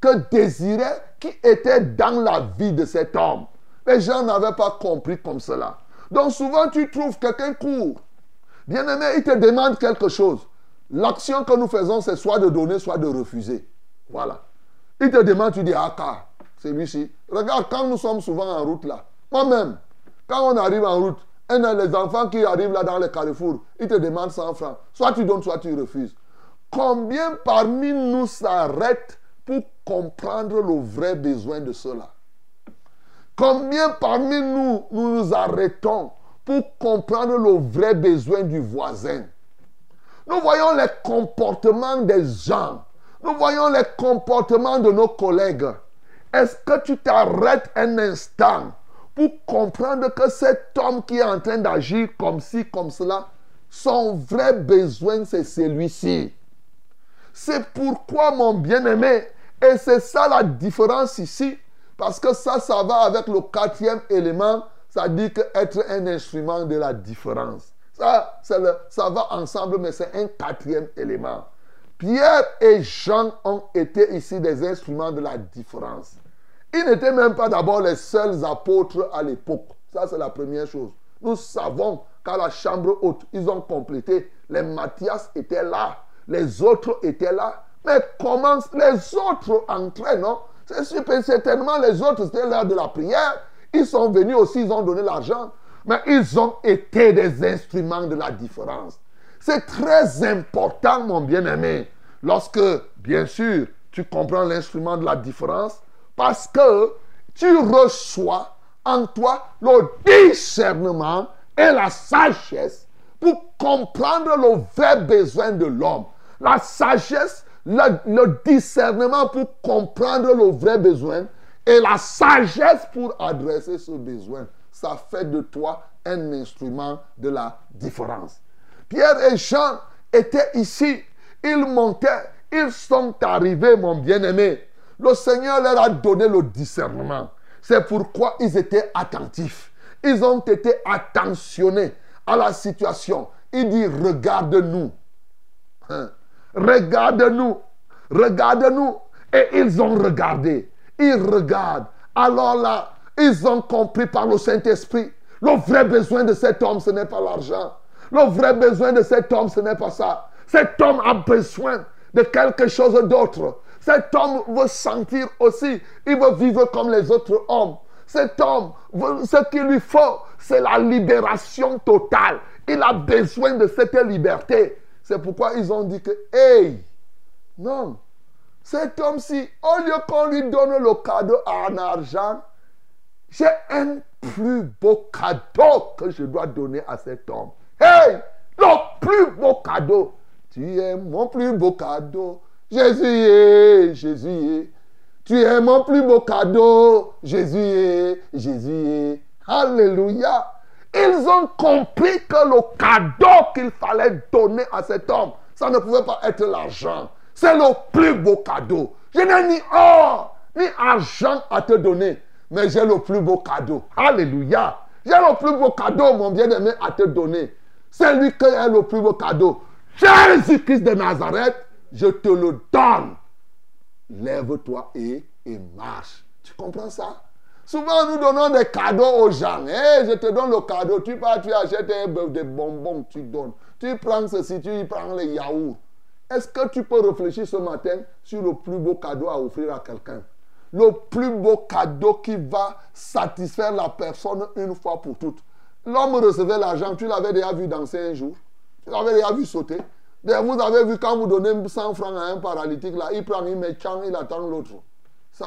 que désirait, qui était dans la vie de cet homme. Les gens n'avaient pas compris comme cela. Donc souvent tu trouves quelqu'un court. Bien aimé, il te demande quelque chose. L'action que nous faisons, c'est soit de donner, soit de refuser. Voilà. Il te demande, tu dis, ah, car, c'est lui-ci. Regarde, quand nous sommes souvent en route là, moi-même, quand on arrive en route, un des enfants qui arrivent là dans le carrefour, ils te demandent 100 francs. Soit tu donnes, soit tu refuses. Combien parmi nous s'arrêtent pour comprendre le vrai besoin de cela Combien parmi nous, nous nous arrêtons pour comprendre le vrai besoin du voisin? Nous voyons les comportements des gens. Nous voyons les comportements de nos collègues. Est-ce que tu t'arrêtes un instant pour comprendre que cet homme qui est en train d'agir comme ci, comme cela, son vrai besoin, c'est celui-ci? C'est pourquoi, mon bien-aimé, et c'est ça la différence ici, parce que ça, ça va avec le quatrième élément, ça dit que être un instrument de la différence. Ça, ça va ensemble, mais c'est un quatrième élément. Pierre et Jean ont été ici des instruments de la différence. Ils n'étaient même pas d'abord les seuls apôtres à l'époque. Ça, c'est la première chose. Nous savons qu'à la chambre haute, ils ont complété. Les Matthias étaient là. Les autres étaient là. Mais comment les autres entraient, non C'est certainement les autres, c'était l'heure de la prière. Ils sont venus aussi, ils ont donné l'argent. Mais ils ont été des instruments de la différence. C'est très important, mon bien-aimé. Lorsque, bien sûr, tu comprends l'instrument de la différence, parce que tu reçois en toi le discernement et la sagesse pour comprendre le vrai besoin de l'homme. La sagesse, le, discernement pour comprendre le vrai besoin et la sagesse pour adresser ce besoin. Ça fait de toi un instrument de la différence. Pierre et Jean étaient ici. Ils montaient. Ils sont arrivés, mon bien-aimé, le Seigneur leur a donné le discernement. C'est pourquoi ils étaient attentifs. Ils ont été attentionnés à la situation. Il dit, regarde-nous. Hein? Regarde-nous. Regarde-nous. Et ils ont regardé. Ils regardent. Alors là, ils ont compris par le Saint-Esprit. Le vrai besoin de cet homme, ce n'est pas l'argent. Le vrai besoin de cet homme, ce n'est pas ça. Cet homme a besoin de quelque chose d'autre. Cet homme veut sentir aussi, il veut vivre comme les autres hommes. Cet homme, ce qu'il lui faut, c'est la libération totale. Il a besoin de cette liberté. C'est pourquoi ils ont dit que, hey, non, cet homme-ci, au lieu qu'on lui donne le cadeau en argent, j'ai un plus beau cadeau que je dois donner à cet homme. Hey, le plus beau cadeau. Tu es mon plus beau cadeau. Jésus est, Jésus est. Tu es mon plus beau cadeau. Jésus est, Jésus est. Alléluia. Ils ont compris que le cadeau qu'il fallait donner à cet homme, ça ne pouvait pas être l'argent. C'est le plus beau cadeau. Je n'ai ni or, ni argent à te donner, mais j'ai le plus beau cadeau. Alléluia. J'ai le plus beau cadeau, mon bien-aimé, à te donner. C'est lui qui a le plus beau cadeau. Jésus-Christ de Nazareth, je te le donne. Lève-toi et, et marche. Tu comprends ça? Souvent, nous donnons des cadeaux aux gens. Hey, je te donne le cadeau. Tu pars, tu achètes des bonbons, tu donnes. Tu prends ceci, tu prends les yaourts. Est-ce que tu peux réfléchir ce matin sur le plus beau cadeau à offrir à quelqu'un? Le plus beau cadeau qui va satisfaire la personne une fois pour toutes. L'homme recevait l'argent, tu l'avais déjà vu danser un jour. Tu l'avais déjà vu sauter. Vous avez vu quand vous donnez 100 francs à un paralytique, là, il prend, il met il attend l'autre.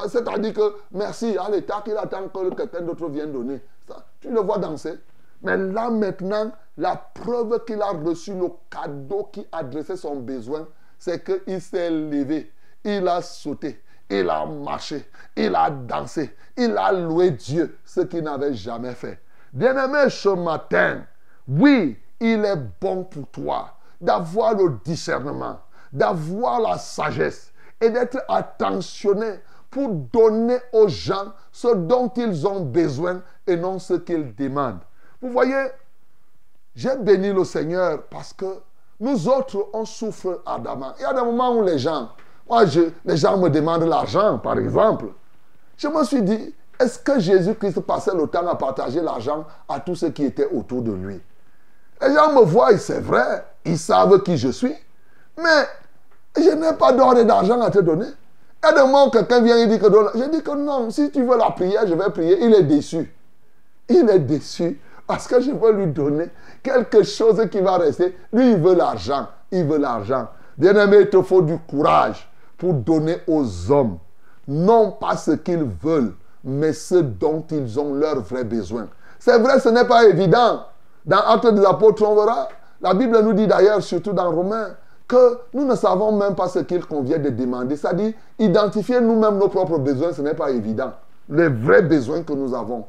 C'est-à-dire que merci, à l'état qu'il attend que quelqu'un d'autre vienne donner. Ça, tu le vois danser. Mais là maintenant, la preuve qu'il a reçu le cadeau qui adressait son besoin, c'est qu'il s'est levé, il a sauté, il a marché, il a dansé, il a loué Dieu, ce qu'il n'avait jamais fait. Bien-aimé, ce matin, oui, il est bon pour toi d'avoir le discernement, d'avoir la sagesse et d'être attentionné pour donner aux gens ce dont ils ont besoin et non ce qu'ils demandent. Vous voyez, j'ai béni le Seigneur parce que nous autres, on souffre ardemment. Il y a des moments où les gens, moi, les gens me demandent l'argent, par exemple. Je me suis dit, est-ce que Jésus-Christ passait le temps à partager l'argent à tous ceux qui étaient autour de lui? Les gens me voient, c'est vrai, ils savent qui je suis, mais je n'ai pas d'or et d'argent à te donner. Des moments où quelqu'un vient et dit que Je dis que non, si tu veux la prière, je vais prier. Il est déçu. Il est déçu parce que je veux lui donner quelque chose qui va rester. Lui, il veut l'argent. Il veut l'argent. Bien-aimé, il te faut du courage pour donner aux hommes, non pas ce qu'ils veulent, mais ce dont ils ont leur vrai besoin. C'est vrai, ce n'est pas évident. Dans Actes des Apôtres, on verra. La Bible nous dit d'ailleurs, surtout dans Romains, que nous ne savons même pas ce qu'il convient de demander. C'est-à-dire, identifier nous-mêmes nos propres besoins, ce n'est pas évident. Les vrais besoins que nous avons.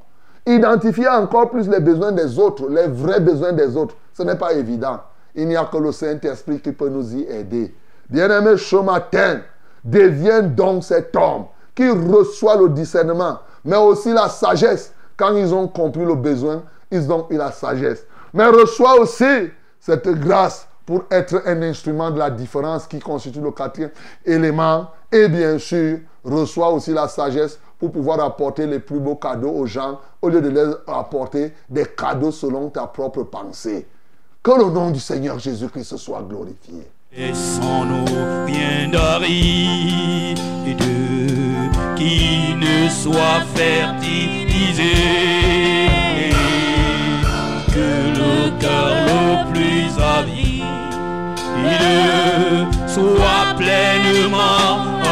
Identifier encore plus les besoins des autres, les vrais besoins des autres, ce n'est pas évident. Il n'y a que le Saint-Esprit qui peut nous y aider. Bien-aimé, ce matin, deviens donc cet homme qui reçoit le discernement, mais aussi la sagesse. Quand ils ont compris le besoin, ils ont eu la sagesse. Mais reçois aussi cette grâce pour être un instrument de la différence qui constitue le quatrième élément. Et bien sûr, reçois aussi la sagesse pour pouvoir apporter les plus beaux cadeaux aux gens au lieu de leur apporter des cadeaux selon ta propre pensée. Que le nom du Seigneur Jésus-Christ soit glorifié. Et sans nous bien d'aride qui ne soit fertilisé, soit pleinement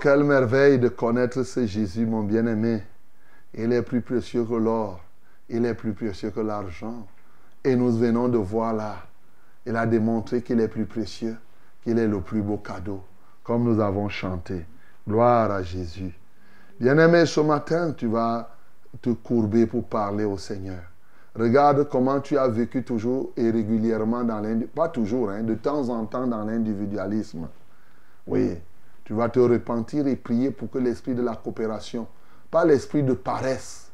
quelle merveille de connaître ce Jésus, mon bien-aimé. Il est plus précieux que l'or. Il est plus précieux que l'argent. Et nous venons de voir là. Il a démontré qu'il est plus précieux, qu'il est le plus beau cadeau, comme nous avons chanté. Gloire à Jésus. Bien-aimé, ce matin, tu vas te courber pour parler au Seigneur. Regarde comment tu as vécu toujours et régulièrement dans l'individualisme. Pas toujours, hein, de temps en temps dans l'individualisme. Oui, tu vas te repentir et prier pour que l'esprit de la coopération, pas l'esprit de paresse,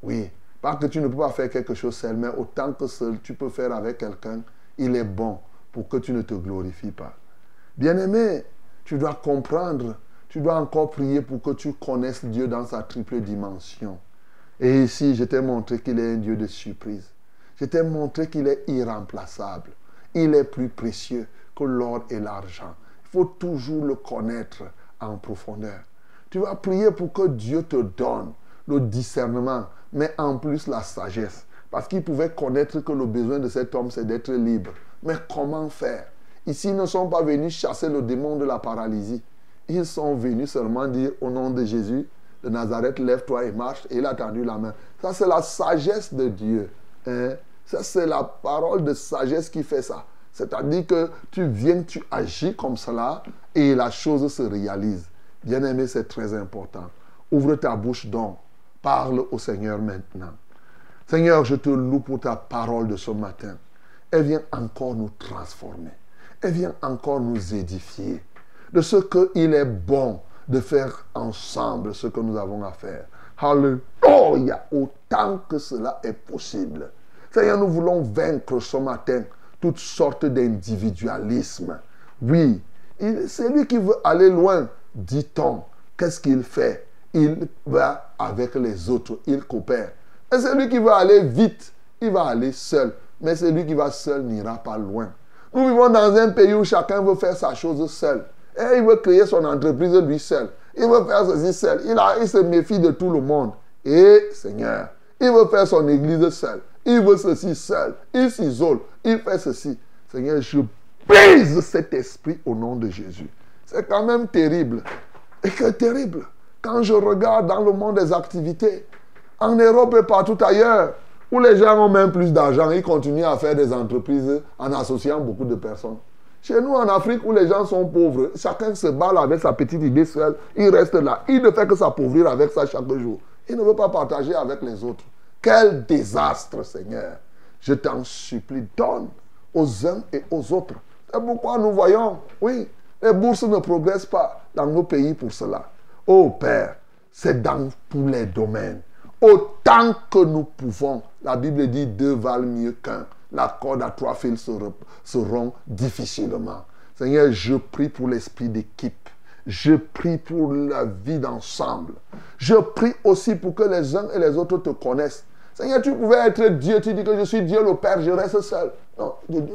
oui, pas que tu ne peux pas faire quelque chose seul, mais autant que seul tu peux faire avec quelqu'un, il est bon pour que tu ne te glorifies pas. Bien-aimé, tu dois comprendre tu dois encore prier pour que tu connaisses Dieu dans sa triple dimension. Et ici, je t'ai montré qu'il est un Dieu de surprise. Je t'ai montré qu'il est irremplaçable. Il est plus précieux que l'or et l'argent. Faut toujours le connaître en profondeur. Tu vas prier pour que Dieu te donne le discernement, mais en plus la sagesse. Parce qu'il pouvait connaître que le besoin de cet homme, c'est d'être libre. Mais comment faire? Ici, ils ne sont pas venus chasser le démon de la paralysie. Ils sont venus seulement dire au nom de Jésus de Nazareth, lève-toi et marche. Et il a tendu la main. Ça, c'est la sagesse de Dieu. Hein? Ça, c'est la parole de sagesse qui fait ça. C'est-à-dire que tu viens, tu agis comme cela et la chose se réalise. Bien-aimé, c'est très important. Ouvre ta bouche donc. Parle au Seigneur maintenant. Seigneur, je te loue pour ta parole de ce matin. Elle vient encore nous transformer. Elle vient encore nous édifier de ce qu'il est bon de faire ensemble ce que nous avons à faire. Alléluia, autant que cela est possible. Seigneur, nous voulons vaincre ce matin toutes sortes d'individualisme. Oui, c'est lui qui veut aller loin, dit-on. Qu'est-ce qu'il fait? Il va avec les autres, il coopère. Et celui qui veut aller vite, il va aller seul. Mais celui qui va seul n'ira pas loin. Nous vivons dans un pays où chacun veut faire sa chose seul. Et il veut créer son entreprise lui seul. Il veut faire ceci seul. Il, il se méfie de tout le monde. Et Seigneur, il veut faire son église seul. Il veut ceci seul. Il s'isole. Il fait ceci. Seigneur, je brise cet esprit au nom de Jésus. C'est quand même terrible. Et que terrible. Quand je regarde dans le monde des activités, en Europe et partout ailleurs, où les gens ont même plus d'argent, ils continuent à faire des entreprises en associant beaucoup de personnes. Chez nous en Afrique, où les gens sont pauvres, chacun se balle avec sa petite idée seule, il reste là. Il ne fait que s'appauvrir avec ça chaque jour. Il ne veut pas partager avec les autres. Quel désastre, Seigneur. Je t'en supplie, donne aux uns et aux autres. C'est pourquoi nous voyons, oui, les bourses ne progressent pas dans nos pays pour cela. Oh Père, c'est dans tous les domaines. Autant que nous pouvons, la Bible dit deux valent mieux qu'un. La corde à trois fils se rompt difficilement. Seigneur, je prie pour l'esprit d'équipe. Je prie pour la vie d'ensemble. Je prie aussi pour que les uns et les autres te connaissent. Seigneur, tu pouvais être Dieu, tu dis que je suis Dieu le Père, je reste seul. Non,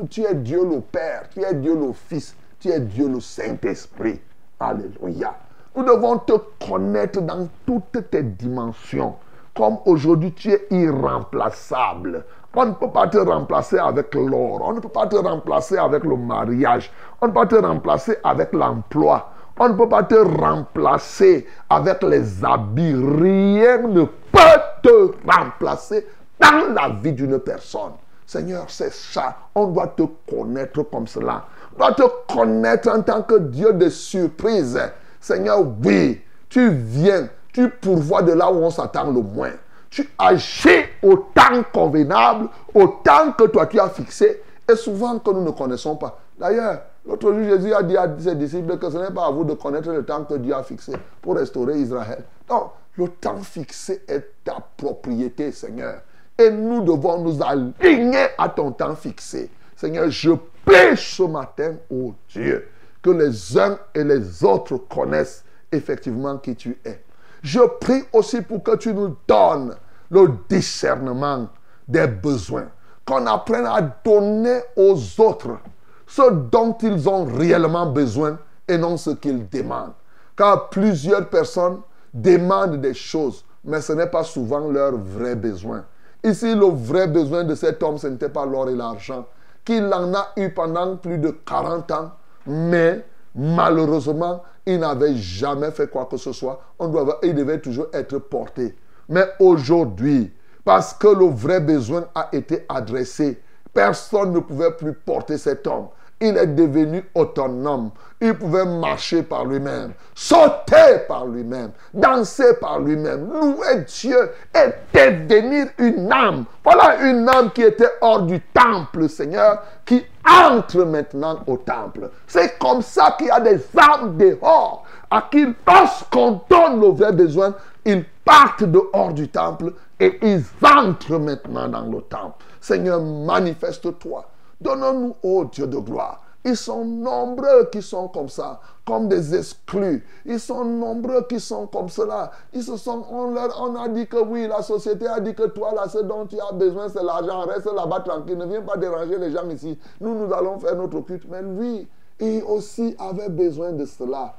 tu es Dieu le Père, tu es Dieu le Fils, tu es Dieu le Saint-Esprit. Alléluia. Nous devons te connaître dans toutes tes dimensions. Comme aujourd'hui, tu es irremplaçable. On ne peut pas te remplacer avec l'or. On ne peut pas te remplacer avec le mariage. On ne peut pas te remplacer avec l'emploi. On ne peut pas te remplacer avec les habits. Rien ne peut te remplacer dans la vie d'une personne. Seigneur, c'est ça. On doit te connaître comme cela. On doit te connaître en tant que Dieu de surprise. Seigneur, oui, tu viens, tu pourvois de là où on s'attend le moins. Tu agis au temps convenable, au temps que toi tu as fixé, et souvent que nous ne connaissons pas. D'ailleurs, l'autre jour, Jésus a dit à ses disciples que ce n'est pas à vous de connaître le temps que Dieu a fixé pour restaurer Israël. Non, le temps fixé est ta propriété, Seigneur. Et nous devons nous aligner à ton temps fixé. Seigneur, je prie ce matin, oh Dieu, que les uns et les autres connaissent effectivement qui tu es. Je prie aussi pour que tu nous donnes le discernement des besoins. Qu'on apprenne à donner aux autres ce dont ils ont réellement besoin et non ce qu'ils demandent. Car plusieurs personnes demandent des choses, mais ce n'est pas souvent leur vrai besoin. Ici, le vrai besoin de cet homme, ce n'était pas l'or et l'argent, qu'il en a eu pendant plus de 40 ans, mais malheureusement, il n'avait jamais fait quoi que ce soit. On doit, il devait toujours être porté. Mais aujourd'hui, parce que le vrai besoin a été adressé, personne ne pouvait plus porter cet homme. Il est devenu autonome. Il pouvait marcher par lui-même, sauter par lui-même, danser par lui-même, louer Dieu et devenir une âme. Voilà une âme qui était hors du temple, Seigneur, qui entre maintenant au temple. C'est comme ça qu'il y a des âmes dehors à qui, lorsqu'on donne le vrai besoin, ils partent dehors du temple et ils entrent maintenant dans le temple. Seigneur, manifeste-toi. Donne-nous, ô Dieu de gloire, Ils sont nombreux qui sont comme ça, comme des exclus. Ils sont nombreux qui sont comme cela. Ils se sont, on, leur, a dit que oui, la société a dit que toi, là, ce dont tu as besoin, c'est l'argent. Reste là-bas tranquille. Ne viens pas déranger les gens ici. Nous, nous allons faire notre culte. Mais lui, il aussi avait besoin de cela.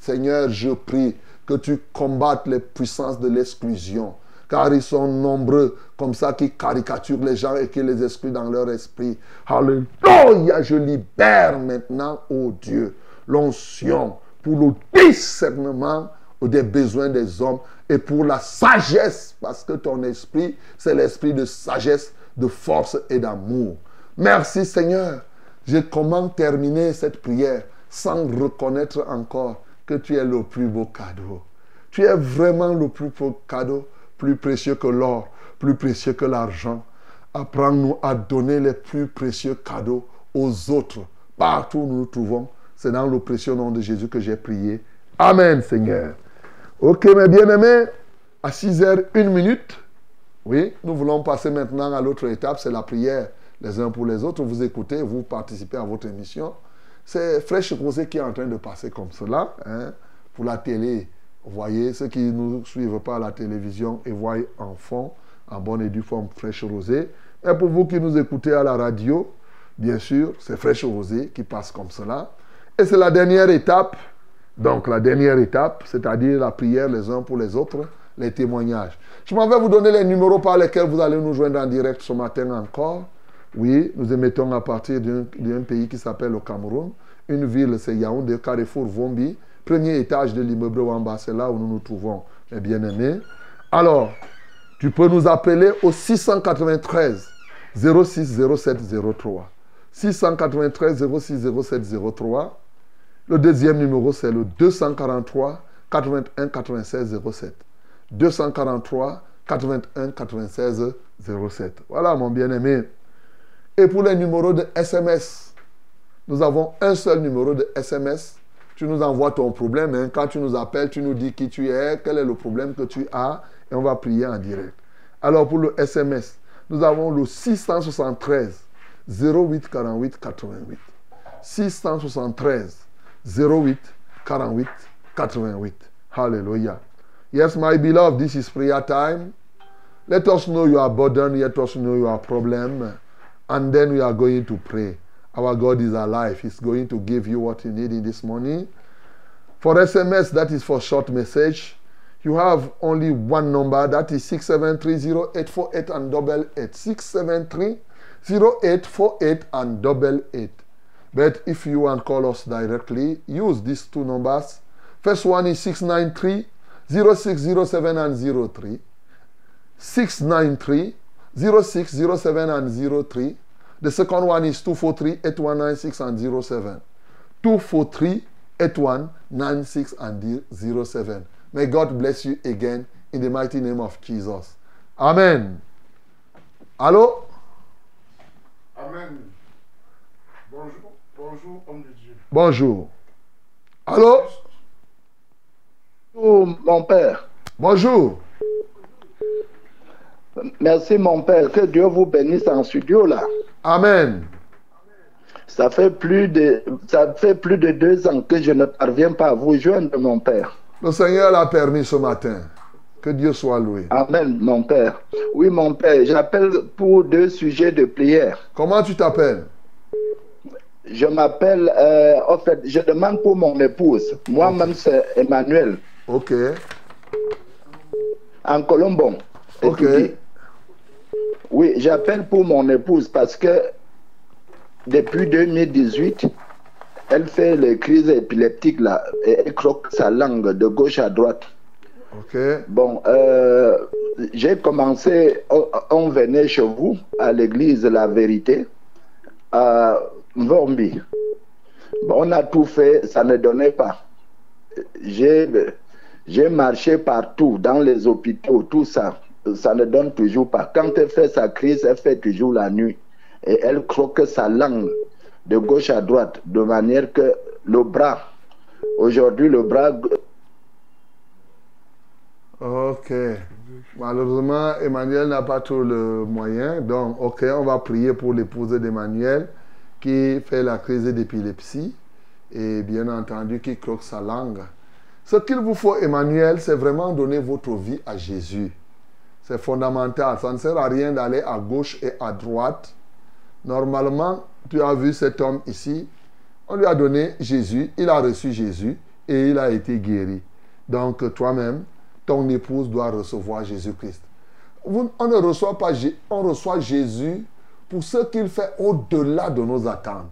Seigneur, je prie que tu combattes les puissances de l'exclusion car ils sont nombreux comme ça qui caricaturent les gens et qui les excluent dans leur esprit. Alléluia, je libère maintenant, oh Dieu, l'onction pour le discernement des besoins des hommes et pour la sagesse, parce que ton esprit, c'est l'esprit de sagesse, de force et d'amour. Merci Seigneur. Je comment terminer cette prière sans reconnaître encore que tu es le plus beau cadeau. Tu es vraiment le plus beau cadeau plus précieux que l'or, plus précieux que l'argent. Apprends-nous à donner les plus précieux cadeaux aux autres, partout où nous nous trouvons. C'est dans le précieux nom de Jésus que j'ai prié. Amen, Seigneur. Ok, mes bien-aimés, à 6 h une minute, oui, nous voulons passer maintenant à l'autre étape, c'est la prière les uns pour les autres. Vous écoutez, vous participez à votre émission. C'est Fraîche Rosé qui est en train de passer comme cela. Hein, pour la télé, voyez, ceux qui ne nous suivent pas à la télévision et voient en fond, en bonne et due forme, fraîche rosée. Et pour vous qui nous écoutez à la radio, bien sûr, c'est fraîche rosée qui passe comme cela. Et c'est la dernière étape. Donc la dernière étape, c'est-à-dire la prière les uns pour les autres, les témoignages. Je m'en vais vous donner les numéros par lesquels vous allez nous joindre en direct ce matin encore. Oui, nous émettons à partir d'un pays qui s'appelle le Cameroun. Une ville, c'est Yaoundé, Carrefour, Vombi premier étage de l'immeuble Wamba, c'est là où nous nous trouvons, mes bien-aimés. Alors, tu peux nous appeler au 693 06 07 03. 693 06 07 03. Le deuxième numéro, c'est le 243 81 96 07. 243 81 96 07. Voilà, mon bien-aimé. Et pour les numéros de SMS, nous avons un seul numéro de SMS tu nous envoies ton problème. Hein. Quand tu nous appelles, tu nous dis qui tu es, quel est le problème que tu as, et on va prier en direct. Alors pour le SMS, nous avons le 673 08 48 88. 673 08 48 88. Hallelujah. Yes, my beloved, this is prayer time. Let us know your burden, let us know your problem, and then we are going to pray. Our God is alive. He's going to give you what you need in this morning. For SMS, that is for short message. You have only one number, that is 6730848 and double eight. 673 and double eight. But if you want to call us directly, use these two numbers. First one is 693 0607 and 03. 693 0607 and 03. The second one is 243 8196 and 07. 243 8196 and 07. May God bless you again in the mighty name of Jesus. Amen. Allô? Amen. Bonjour, bonjour, homme de Dieu. Bonjour. Allô? Oh, mon père. Bonjour. Merci, mon père. Que Dieu vous bénisse en studio là. Amen. Ça fait plus de, ça fait plus de deux ans que je ne parviens pas à vous joindre, mon père. Le Seigneur l'a permis ce matin. Que Dieu soit loué. Amen, mon père. Oui, mon père, j'appelle pour deux sujets de prière. Comment tu t'appelles? Je m'appelle, euh, en fait, je demande pour mon épouse. Moi-même, c'est Emmanuel. Ok. En Colombon. Ok. Oui, j'appelle pour mon épouse parce que depuis 2018, elle fait les crises épileptiques là, et elle croque sa langue de gauche à droite. Ok. Bon, euh, j'ai commencé, on, on, venait chez vous, à l'église La Vérité, à Vormbi. Bon, on a tout fait, ça ne donnait pas. J'ai marché partout, dans les hôpitaux, tout ça ça ne donne toujours pas. Quand elle fait sa crise, elle fait toujours la nuit. Et elle croque sa langue de gauche à droite, de manière que le bras, aujourd'hui le bras... Ok. Malheureusement, Emmanuel n'a pas tout le moyen. Donc, ok, on va prier pour l'épouser d'Emmanuel qui fait la crise d'épilepsie et bien entendu qui croque sa langue. Ce qu'il vous faut, Emmanuel, c'est vraiment donner votre vie à Jésus. C'est fondamental. Ça ne sert à rien d'aller à gauche et à droite. Normalement, tu as vu cet homme ici. On lui a donné Jésus, il a reçu Jésus et il a été guéri. Donc toi-même, ton épouse doit recevoir Jésus-Christ. On ne reçoit pas, on reçoit Jésus pour ce qu'il fait au-delà de nos attentes.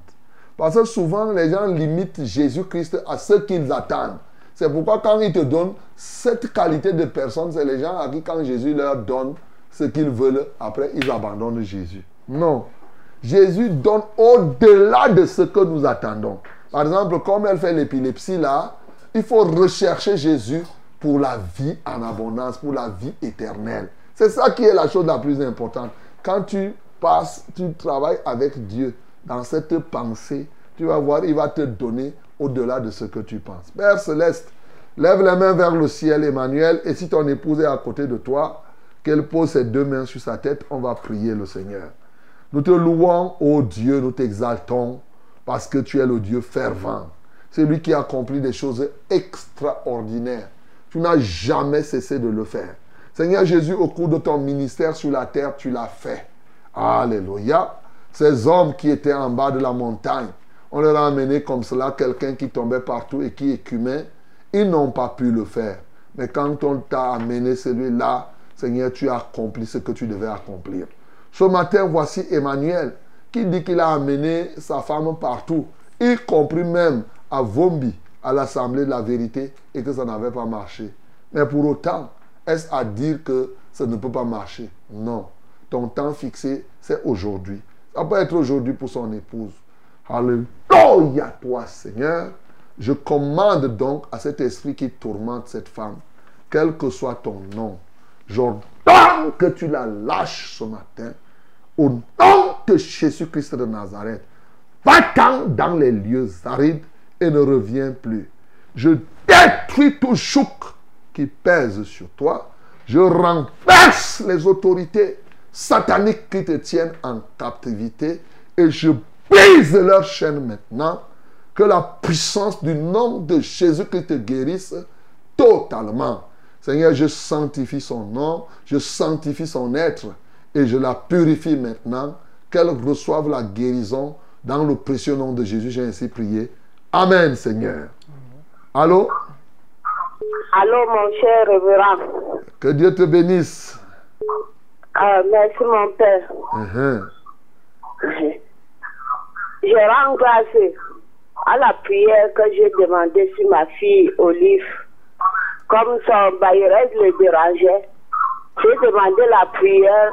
Parce que souvent, les gens limitent Jésus-Christ à ce qu'ils attendent. C'est pourquoi quand ils te donnent cette qualité de personne, c'est les gens à qui quand Jésus leur donne ce qu'ils veulent, après ils abandonnent Jésus. Non. Jésus donne au-delà de ce que nous attendons. Par exemple, comme elle fait l'épilepsie là, il faut rechercher Jésus pour la vie en abondance, pour la vie éternelle. C'est ça qui est la chose la plus importante. Quand tu passes, tu travailles avec Dieu dans cette pensée, tu vas voir, il va te donner au-delà de ce que tu penses. Père céleste, lève les mains vers le ciel, Emmanuel, et si ton épouse est à côté de toi, qu'elle pose ses deux mains sur sa tête, on va prier le Seigneur. Nous te louons, ô Dieu, nous t'exaltons, parce que tu es le Dieu fervent. C'est lui qui a accompli des choses extraordinaires. Tu n'as jamais cessé de le faire. Seigneur Jésus, au cours de ton ministère sur la terre, tu l'as fait. Alléluia. Ces hommes qui étaient en bas de la montagne, on leur a amené comme cela quelqu'un qui tombait partout et qui écumait. Ils n'ont pas pu le faire. Mais quand on t'a amené celui-là, Seigneur, tu as accompli ce que tu devais accomplir. Ce matin, voici Emmanuel qui dit qu'il a amené sa femme partout, y compris même à Vombi, à l'Assemblée de la vérité, et que ça n'avait pas marché. Mais pour autant, est-ce à dire que ça ne peut pas marcher? Non. Ton temps fixé, c'est aujourd'hui. Ça peut être aujourd'hui pour son épouse. Alléluia, toi, Seigneur. Je commande donc à cet esprit qui tourmente cette femme, quel que soit ton nom, j'ordonne que tu la lâches ce matin au nom de Jésus-Christ de Nazareth. Va-t'en dans les lieux arides et ne reviens plus. Je détruis tout chouk qui pèse sur toi. Je renverse les autorités sataniques qui te tiennent en captivité et je brise leur chaîne maintenant. Que la puissance du nom de Jésus qui te guérisse totalement. Seigneur, je sanctifie son nom, je sanctifie son être et je la purifie maintenant. Qu'elle reçoive la guérison dans le précieux nom de Jésus. J'ai ainsi prié. Amen, Seigneur. Allô? Allô, mon cher révérend. Que Dieu te bénisse. Ah, merci, mon père. Uh-huh. Je rends grâce à la prière que j'ai demandée sur ma fille Olive. Comme son bailleur le dérangeait, j'ai demandé la prière.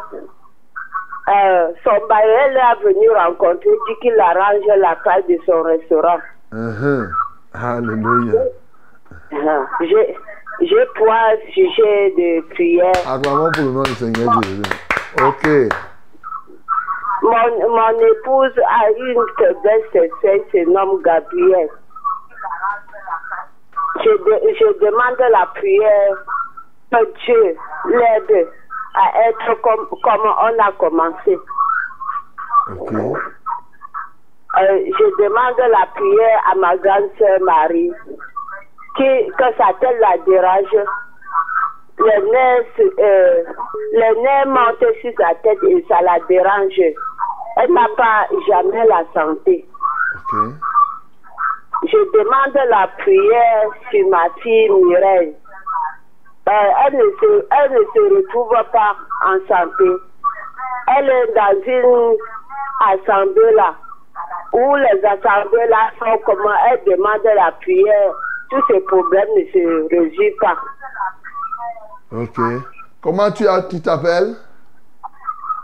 Euh, son bailleur est venu rencontrer, dit qu'il arrange la case de son restaurant. Uh-huh. Alléluia. Ah, J'ai j'ai trois sujets de prière. Acclamons pour le nom du Seigneur Jésus. Ok. Mon, mon épouse a une faiblesse sexuelle, se nomme Gabriel. Je, de- je demande la prière que Dieu l'aide à être comme, comme on a commencé. Euh, je demande la prière à ma grande sœur Marie, qui, que sa tête la dérange. Les nerfs, euh, les nerfs montent sur sa tête et ça la dérange. Elle n'a pas jamais la santé. Je demande la prière sur ma fille Mireille. Euh, elle, ne se, elle ne se retrouve pas en santé. Elle est dans une assemblée là, où les assemblées là sont comment elle demande la prière. Tous ces problèmes ne se résolvent pas. Ok. Comment tu as- tu t'appelles?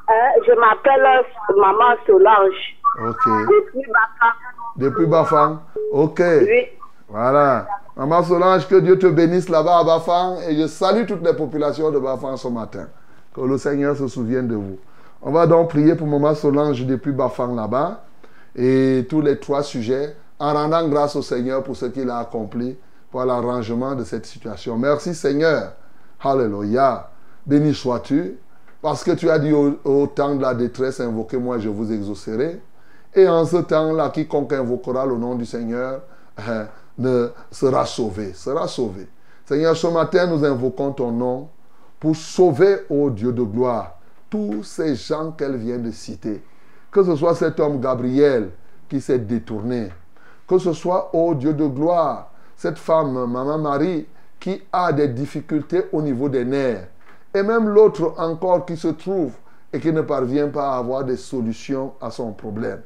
Hein, je m'appelle Maman Solange. Ok. Depuis Baka. Depuis Bafang Ok. Oui. Voilà. Maman Solange, que Dieu te bénisse là-bas à Bafang. Et je salue toutes les populations de Bafang ce matin. Que le Seigneur se souvienne de vous. On va donc prier pour Maman Solange depuis Bafang là-bas. Et tous les trois sujets, en rendant grâce au Seigneur pour ce qu'il a accompli, pour l'arrangement de cette situation. Merci Seigneur. Alléluia. Béni sois-tu. Parce que tu as dit au, temps de la détresse, invoquez-moi, je vous exaucerai. Et en ce temps-là, quiconque invoquera le nom du Seigneur hein, ne sera sauvé, sera sauvé. Seigneur, ce matin, nous invoquons ton nom pour sauver, ô Dieu de gloire, tous ces gens qu'elle vient de citer. Que ce soit cet homme Gabriel qui s'est détourné, que ce soit, ô Dieu de gloire, cette femme, Maman Marie, qui a des difficultés au niveau des nerfs, et même l'autre encore qui se trouve et qui ne parvient pas à avoir des solutions à son problème.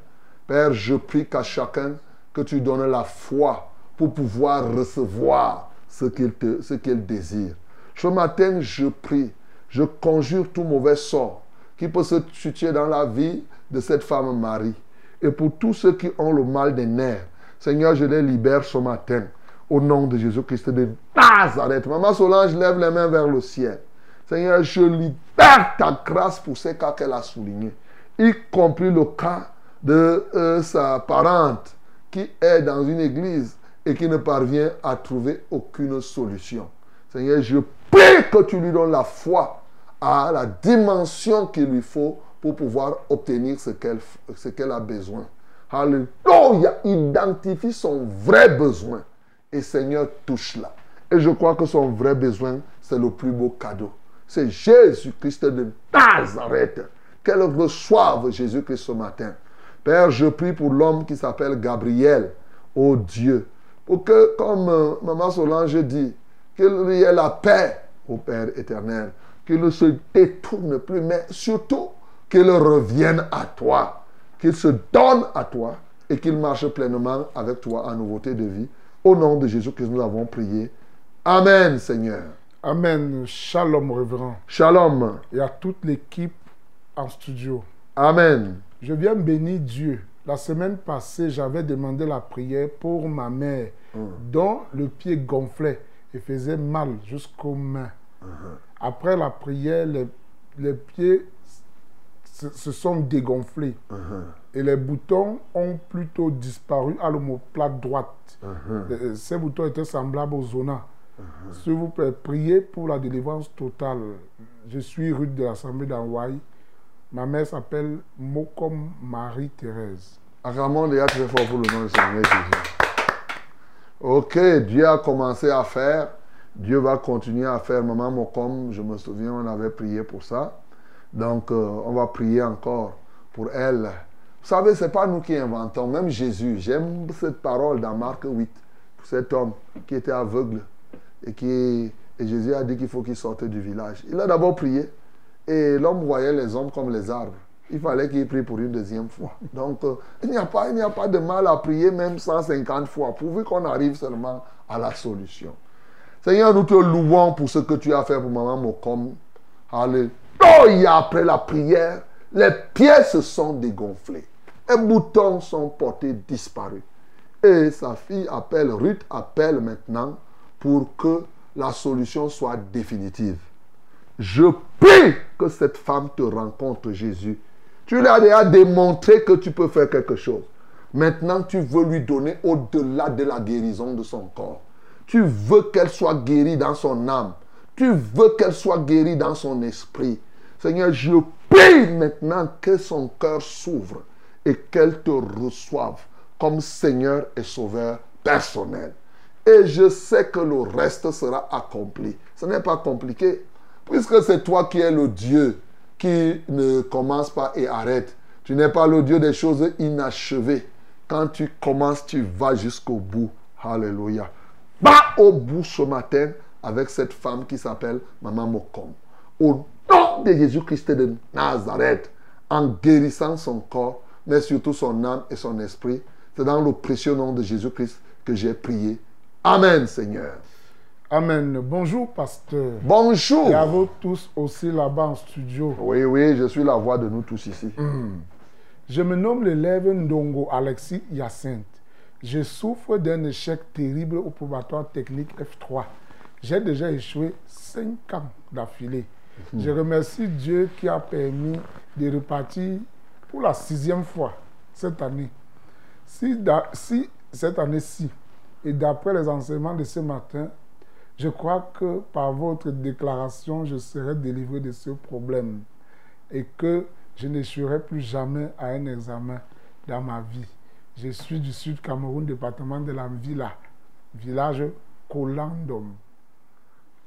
Père, je prie qu'à chacun que tu donnes la foi pour pouvoir recevoir ce qu'il qu'il désire. Ce matin, je prie, je conjure tout mauvais sort qui peut se situer dans la vie de cette femme Marie. Et pour tous ceux qui ont le mal des nerfs, Seigneur, je les libère ce matin au nom de Jésus-Christ de Nazareth. Maman Solange lève les mains vers le ciel. Seigneur, je libère ta grâce pour ces cas qu'elle a soulignés, y compris le cas de euh, sa parente qui est dans une église et qui ne parvient à trouver aucune solution. Seigneur, je prie que tu lui donnes la foi à la dimension qu'il lui faut pour pouvoir obtenir ce qu'elle a besoin. Alléluia. Identifie son vrai besoin. Et Seigneur, touche-la. Et je crois que son vrai besoin, c'est le plus beau cadeau. C'est Jésus-Christ de Nazareth. Qu'elle reçoive Jésus-Christ ce matin. Père, je prie pour l'homme qui s'appelle Gabriel, oh Dieu, pour que, comme euh, Maman Solange dit, qu'il y ait la paix au Père éternel, qu'il ne se détourne plus, mais surtout qu'il revienne à toi, qu'il se donne à toi et qu'il marche pleinement avec toi en nouveauté de vie. Au nom de Jésus que nous avons prié. Amen, Seigneur. Amen. Shalom, révérend. Shalom. Et à toute l'équipe en studio. Amen. Je viens bénir Dieu. La semaine passée, j'avais demandé la prière pour ma mère, dont le pied gonflait et faisait mal jusqu'aux mains. Après la prière, les, les pieds se, se sont dégonflés et les boutons ont plutôt disparu à l'omoplate droite. Euh, Ces boutons étaient semblables aux zonas. S'il vous plaît, priez pour la délivrance totale. Je suis rue de l'Assemblée d'Hawaï. Ma mère s'appelle Mokom Marie-Thérèse. Acclamons déjà très fort pour le nom du Seigneur. Ok, Dieu a commencé à faire. Dieu va continuer à faire. Maman Mokom, je me souviens, on avait prié pour ça. Donc, euh, on va prier encore pour elle. Vous savez, ce n'est pas nous qui inventons. Même Jésus, j'aime cette parole dans Marc 8, pour cet homme qui était aveugle et qui et Jésus a dit qu'il faut qu'il sorte du village. Il a d'abord prié et l'homme voyait les hommes comme les arbres. Il fallait qu'il prie pour une deuxième fois. Donc, euh, il n'y a, pas- il n'y a pas de mal à prier même 150 fois, pourvu qu'on arrive seulement à la solution. Seigneur, nous te louons pour ce que tu as fait pour maman Mokom. Alléluia. Après la prière, les pieds se sont dégonflés. Les boutons sont portés disparus. Et sa fille appelle, Ruth appelle maintenant pour que la solution soit définitive. Je prie que cette femme te rencontre, Jésus. Tu lui as déjà démontré que tu peux faire quelque chose. Maintenant, tu veux lui donner au-delà de la guérison de son corps. Tu veux qu'elle soit guérie dans son âme. Tu veux qu'elle soit guérie dans son esprit. Seigneur, je prie maintenant que son cœur s'ouvre et qu'elle te reçoive comme Seigneur et Sauveur personnel. Et je sais que le reste sera accompli. Ce n'est pas compliqué. Puisque c'est toi qui es le Dieu qui ne commence pas et arrête. Tu n'es pas le Dieu des choses inachevées. Quand tu commences, tu vas jusqu'au bout. Alléluia. Va au bout ce matin avec cette femme qui s'appelle Maman Mokom. Au nom de Jésus-Christ de Nazareth, en guérissant son corps, mais surtout son âme et son esprit. C'est dans le précieux nom de Jésus-Christ que j'ai prié. Amen, Seigneur. Amen. Bonjour, pasteur. Bonjour. Et à vous tous aussi là-bas en studio. Oui, oui, je suis la voix de nous tous ici. Hmm. Je me nomme l'élève Ndongo Alexis Hyacinthe. Je souffre d'un échec terrible au probatoire technique F3. J'ai déjà échoué 5 ans d'affilée. Mhm. Je remercie Dieu qui a permis de repartir pour la sixième fois cette année. Si, da- si cette année-ci, et d'après les enseignements de ce matin, je crois que par votre déclaration, je serai délivré de ce problème et que je n'échouerai plus jamais à un examen. dans ma vie. Je suis du sud Cameroun, département de la Villa, village Colandom.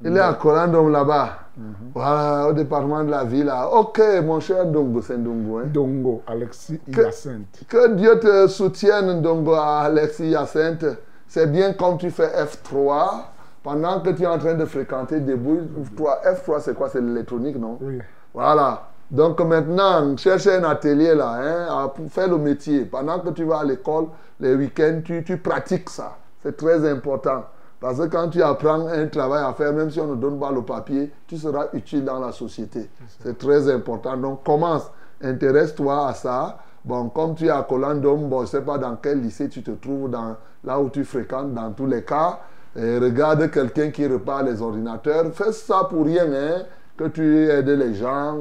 Il est à Colandom là-bas. Voilà, au département de la ville. là. Ok, mon cher Dongo, c'est Dongo. Hein? Dongo, Alexis Que- Hyacinthe. Que Dieu te soutienne, Dongo, Alexis Hyacinthe. C'est bien comme tu fais F3, pendant que tu es en train de fréquenter des bouilles. F3, F3 c'est quoi? C'est l'électronique, non? Oui. Voilà. Donc maintenant, cherche un atelier là, hein, pour faire le métier. Pendant que tu vas à l'école, les week-ends, tu, tu pratiques ça. C'est très important. Parce que quand tu apprends un travail à faire, même si on ne donne pas le papier, tu seras utile dans la société. C'est très important. Donc commence, intéresse-toi à ça. Bon, comme tu es à Colandom, bon, je ne sais pas dans quel lycée tu te trouves, dans, là où tu fréquentes, dans tous les cas. Et regarde quelqu'un qui repart les ordinateurs. Fais ça pour rien, hein, que tu aides les gens.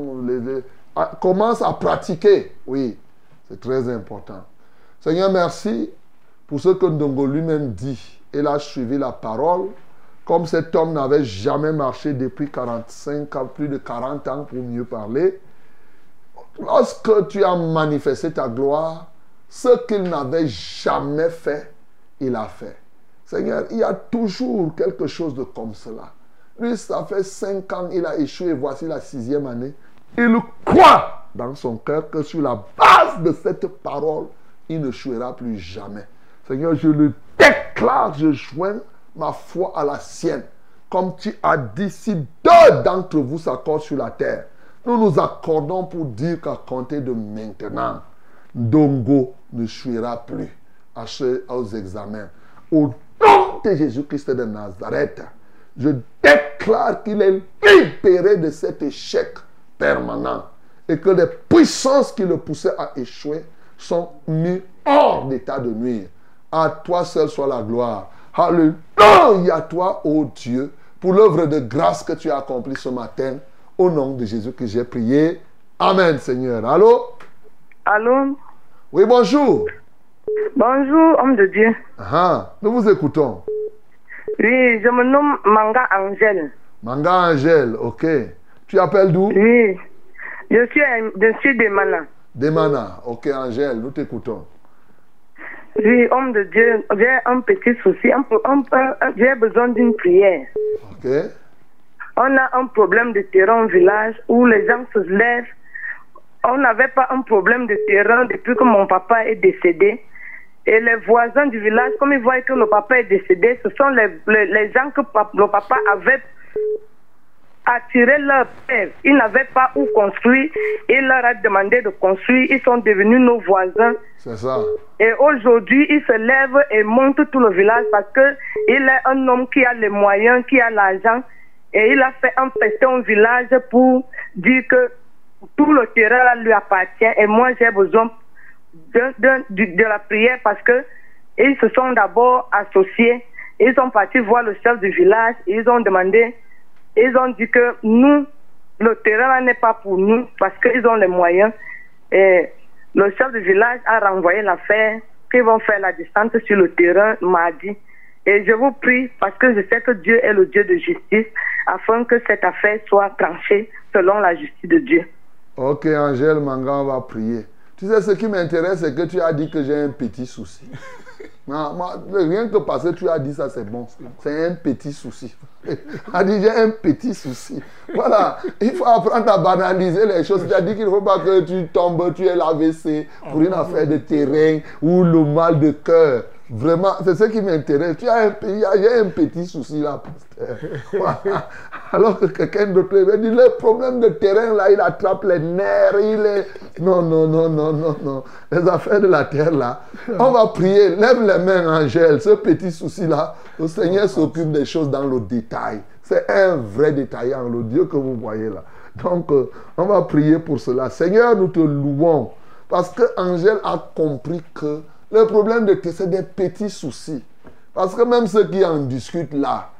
Ah, commence à pratiquer. Oui, c'est très important. Seigneur, merci pour ce que Ndongo lui-même dit. Il a suivi la parole. Comme cet homme n'avait jamais marché depuis 45 ans, plus de 40 ans pour mieux parler, lorsque tu as manifesté ta gloire, ce qu'il n'avait jamais fait, il a fait. Seigneur, il y a toujours quelque chose de comme cela. Lui, ça fait cinq ans, il a échoué, voici la sixième année. Il croit dans son cœur que sur la base de cette parole, il ne jouera plus jamais. Seigneur, je le déclare, je joins ma foi à la sienne. Comme tu as dit, si deux d'entre vous s'accordent sur la terre, nous nous accordons pour dire qu'à compter de maintenant, Dongo ne jouera plus à aux examens. Au nom de Jésus-Christ de Nazareth, je déclare qu'il est libéré de cet échec permanent et que les puissances qui le poussaient à échouer sont mises hors d'état de nuire. À toi seul soit la gloire. Alléluia à toi, ô Dieu, pour l'œuvre de grâce que tu as accomplie ce matin. Au nom de Jésus que j'ai prié. Amen, Seigneur. Allô? Allô? Oui, bonjour. Bonjour, homme de Dieu. Ah, nous vous écoutons. Oui, je me nomme Manga Angèle. Manga Angèle, ok. Tu appelles d'où? Oui, je suis, je suis de Mana. Ok, Angèle, nous t'écoutons. Oui, homme de Dieu, j'ai un petit souci. un peu- un peu- un- j'ai besoin d'une prière. Ok. On a un problème de terrain au village où les gens se lèvent. On n'avait pas un problème de terrain depuis que mon papa est décédé. Et les voisins du village, comme ils voient que le papa est décédé, ce sont les, les, les gens que le papa avait attiré leur père. Ils n'avaient pas où construire. Il leur a demandé de construire. Ils sont devenus nos voisins. C'est ça. Et aujourd'hui, il se lève et monte tout le village parce que il est un homme qui a les moyens, qui a l'argent. Et il a fait un festin au village pour dire que tout le terrain là lui appartient. Et moi, j'ai besoin de, la prière parce que ils se sont d'abord associés. Ils sont partis voir le chef du village. Ils ont demandé, ils ont dit que nous, le terrain n'est pas pour nous parce qu'ils ont les moyens. Et le chef du village a renvoyé l'affaire qu'ils vont faire la descente sur le terrain mardi. Et je vous prie, parce que je sais que Dieu est le Dieu de justice, afin que cette affaire soit tranchée selon la justice de Dieu. Ok, Angèle Manga, on va prier. Tu sais, ce qui m'intéresse, c'est que tu as dit que j'ai un petit souci. [laughs] Non, moi, rien que parce que tu as dit ça, c'est bon. C'est un petit souci. [laughs] a dit, j'ai un petit souci. Voilà, il faut apprendre à banaliser les choses. Tu as dit qu'il ne faut pas que tu tombes, tu aies l'AVC pour une affaire de terrain ou le mal de cœur. Vraiment, c'est ce qui m'intéresse. Tu as un, il y a- un petit souci là, pasteur. [laughs] Alors que quelqu'un d'autre va dire, le problème de terrain là, il attrape les nerfs, il est... Non, non, non, non, non, non. Les affaires de la terre là, on va prier. Lève les mains, Angèle. Ce petit souci là, le Seigneur s'occupe des choses dans le détail. C'est un vrai détaillant, le Dieu que vous voyez là. Donc, euh, on va prier pour cela. Seigneur, nous te louons. Parce que Angèle a compris que le problème de terre, c'est des petits soucis. Parce que même ceux qui en discutent là,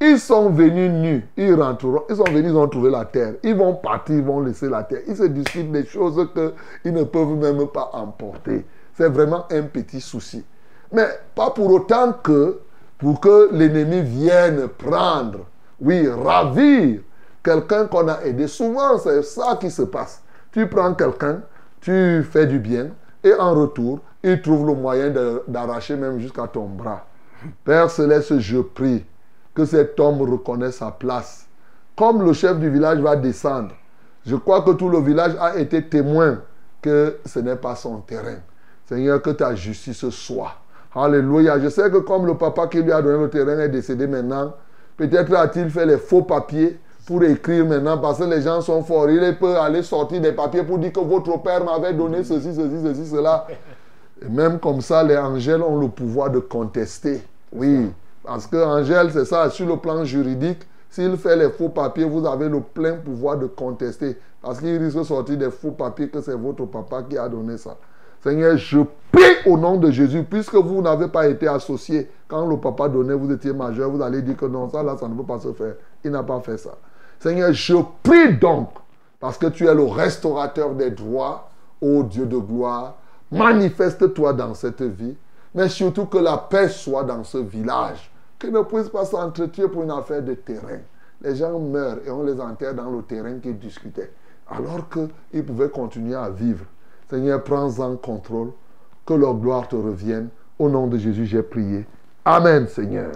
ils sont venus nus, ils rentreront, ils sont venus, ils ont trouvé la terre. Ils vont partir, ils vont laisser la terre. Ils se discutent des choses qu'ils ne peuvent même pas emporter. C'est vraiment un petit souci. Mais pas pour autant que, pour que l'ennemi vienne prendre, oui, ravir quelqu'un qu'on a aidé. Souvent, c'est ça qui se passe. Tu prends quelqu'un, tu fais du bien, Et en retour, il trouve le moyen d'arracher même jusqu'à ton bras. Père Céleste, je prie que cet homme reconnaisse sa place. Comme le chef du village va descendre, je crois que tout le village a été témoin que ce n'est pas son terrain. Seigneur, que ta justice soit. Alléluia. Je sais que comme le papa qui lui a donné le terrain est décédé maintenant, peut-être a-t-il fait les faux papiers pour écrire maintenant parce que les gens sont forts. Il peut aller sortir des papiers pour dire que votre père m'avait donné ceci, ceci, ceci, cela. Et même comme ça, les angèles ont le pouvoir de contester. Oui, parce que Angèle, c'est ça, sur le plan juridique, s'il fait les faux papiers, vous avez le plein pouvoir de contester. Parce qu'il risque de sortir des faux papiers que c'est votre papa qui a donné ça. Seigneur, je prie au nom de Jésus, puisque vous n'avez pas été associé. Quand le papa donnait, vous étiez majeur, vous allez dire que non, ça là, ça ne peut pas se faire. Il n'a pas fait ça. Seigneur, je prie donc, parce que tu es le restaurateur des droits, ô Dieu de gloire, manifeste-toi dans cette vie, mais surtout que la paix soit dans ce village. Que ne puisse pas s'entretuer pour une affaire de terrain. Les gens meurent et on les enterre dans le terrain qu'ils discutaient, alors qu'ils pouvaient continuer à vivre. Seigneur, prends-en contrôle, que leur gloire te revienne. Au nom de Jésus, j'ai prié. Amen, Seigneur.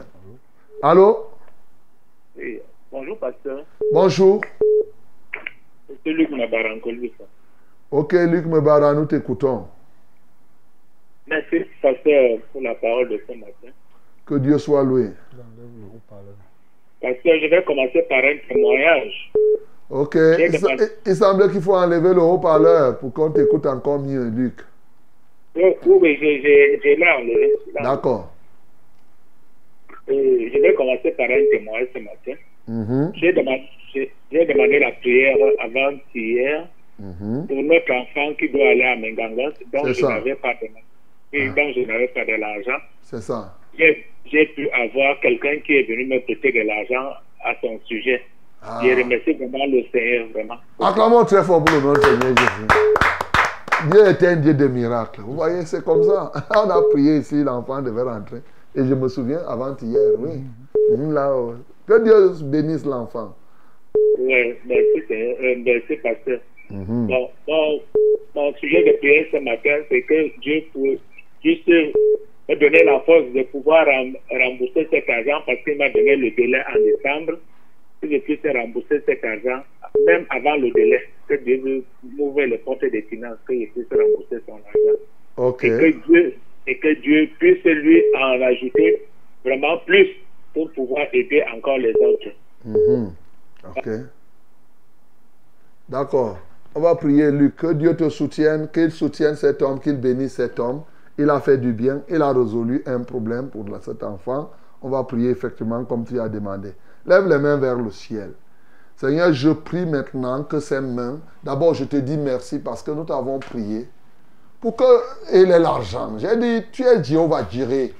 Allô? Bonjour, pasteur. Bonjour. C'est Luc Nabarankolou. Ok, Luc Mebara, nous t'écoutons. Merci, pasteur, pour la parole de ce matin. Que Dieu soit loué. Pasteur, je vais commencer par un témoignage. Ok. Il, il semblait qu'il faut enlever le haut-parleur pour qu'on t'écoute encore mieux, Luc. Oui, oui, je, je, je l'ai enlevé. D'accord. Euh, je vais commencer par un témoignage ce matin. Mhm, J'ai demandé, la prière avant-hier mhm. pour notre enfant qui doit aller à Mengangas, dont je n'avais pas de, oui, dont je n'avais pas de l'argent. C'est ça. J'ai pu avoir quelqu'un qui est venu me prêter de l'argent à son sujet. Ah. Je remercie vraiment le Seigneur, vraiment. Acclamons très fort pour le nom Seigneur Jésus. Dieu est un Dieu de miracles. Vous voyez, c'est comme ça. [laughs] On a prié ici, l'enfant devait rentrer. Et je me souviens, avant-hier, oui. Mhm, Là, euh, que Dieu bénisse l'enfant. Oui, merci. Euh, merci, pasteur. Mhm. Bon, mon, mon sujet de prière ce matin, c'est que Dieu juste me donner la force de pouvoir rem- rembourser cet argent parce qu'il m'a donné le délai en décembre. Que je puisse rembourser cet argent, même avant le délai. Que Dieu m'ouvrir les portes des finances, que je puisse rembourser son argent. Ok. Et que Dieu, et que Dieu puisse lui en ajouter vraiment plus pour pouvoir aider encore les autres. Mhm. Ok. D'accord. On va prier, Luc, que Dieu te soutienne, qu'il soutienne cet homme, qu'il bénisse cet homme. Il a fait du bien, il a résolu un problème pour cet enfant. On va prier effectivement comme tu as demandé. Lève les mains vers le ciel. Seigneur, je prie maintenant que ces mains, d'abord je te dis merci parce que nous t'avons prié pour qu'il ait l'argent. J'ai dit, tu es Jéhovah Jireh.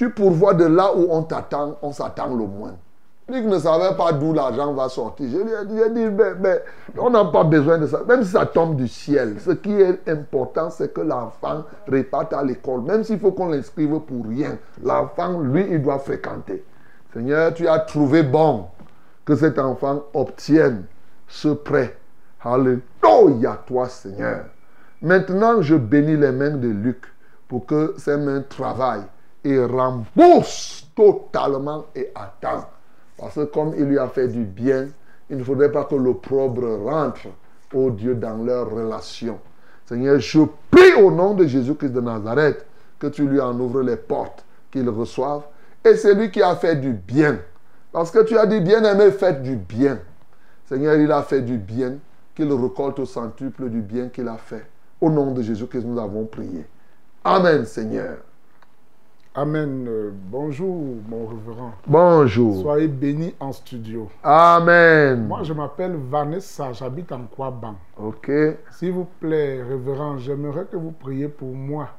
Tu pourvois de là où on t'attend, on s'attend le moins. Luc ne savait pas d'où l'argent va sortir. Je lui ai dit, mais, on n'a pas besoin de ça. Même si ça tombe du ciel, ce qui est important, c'est que l'enfant réparte à l'école. Même s'il faut qu'on l'inscrive pour rien, l'enfant, lui, il doit fréquenter. Seigneur, tu as trouvé bon que cet enfant obtienne ce prêt. Alléluia, toi, Seigneur. Maintenant, je bénis les mains de Luc pour que ses mains travaillent et remboursent totalement et temps. Parce que comme il lui a fait du bien, il ne faudrait pas que l'opprobre rentre, oh Dieu, dans leur relation. Seigneur, je prie au nom de Jésus-Christ de Nazareth que tu lui en ouvres les portes, qu'il reçoive. Et c'est lui qui a fait du bien. Parce que tu as dit, bien-aimé, faites du bien. Seigneur, il a fait du bien, qu'il récolte au centuple du bien qu'il a fait. Au nom de Jésus-Christ, nous avons prié. Amen, Seigneur. Amen. Euh, bonjour, mon révérend. Bonjour. Soyez bénis en studio. Amen. Moi, je m'appelle Vanessa, j'habite en Kouaban. Ok. S'il vous plaît, révérend, j'aimerais que vous priez pour moi.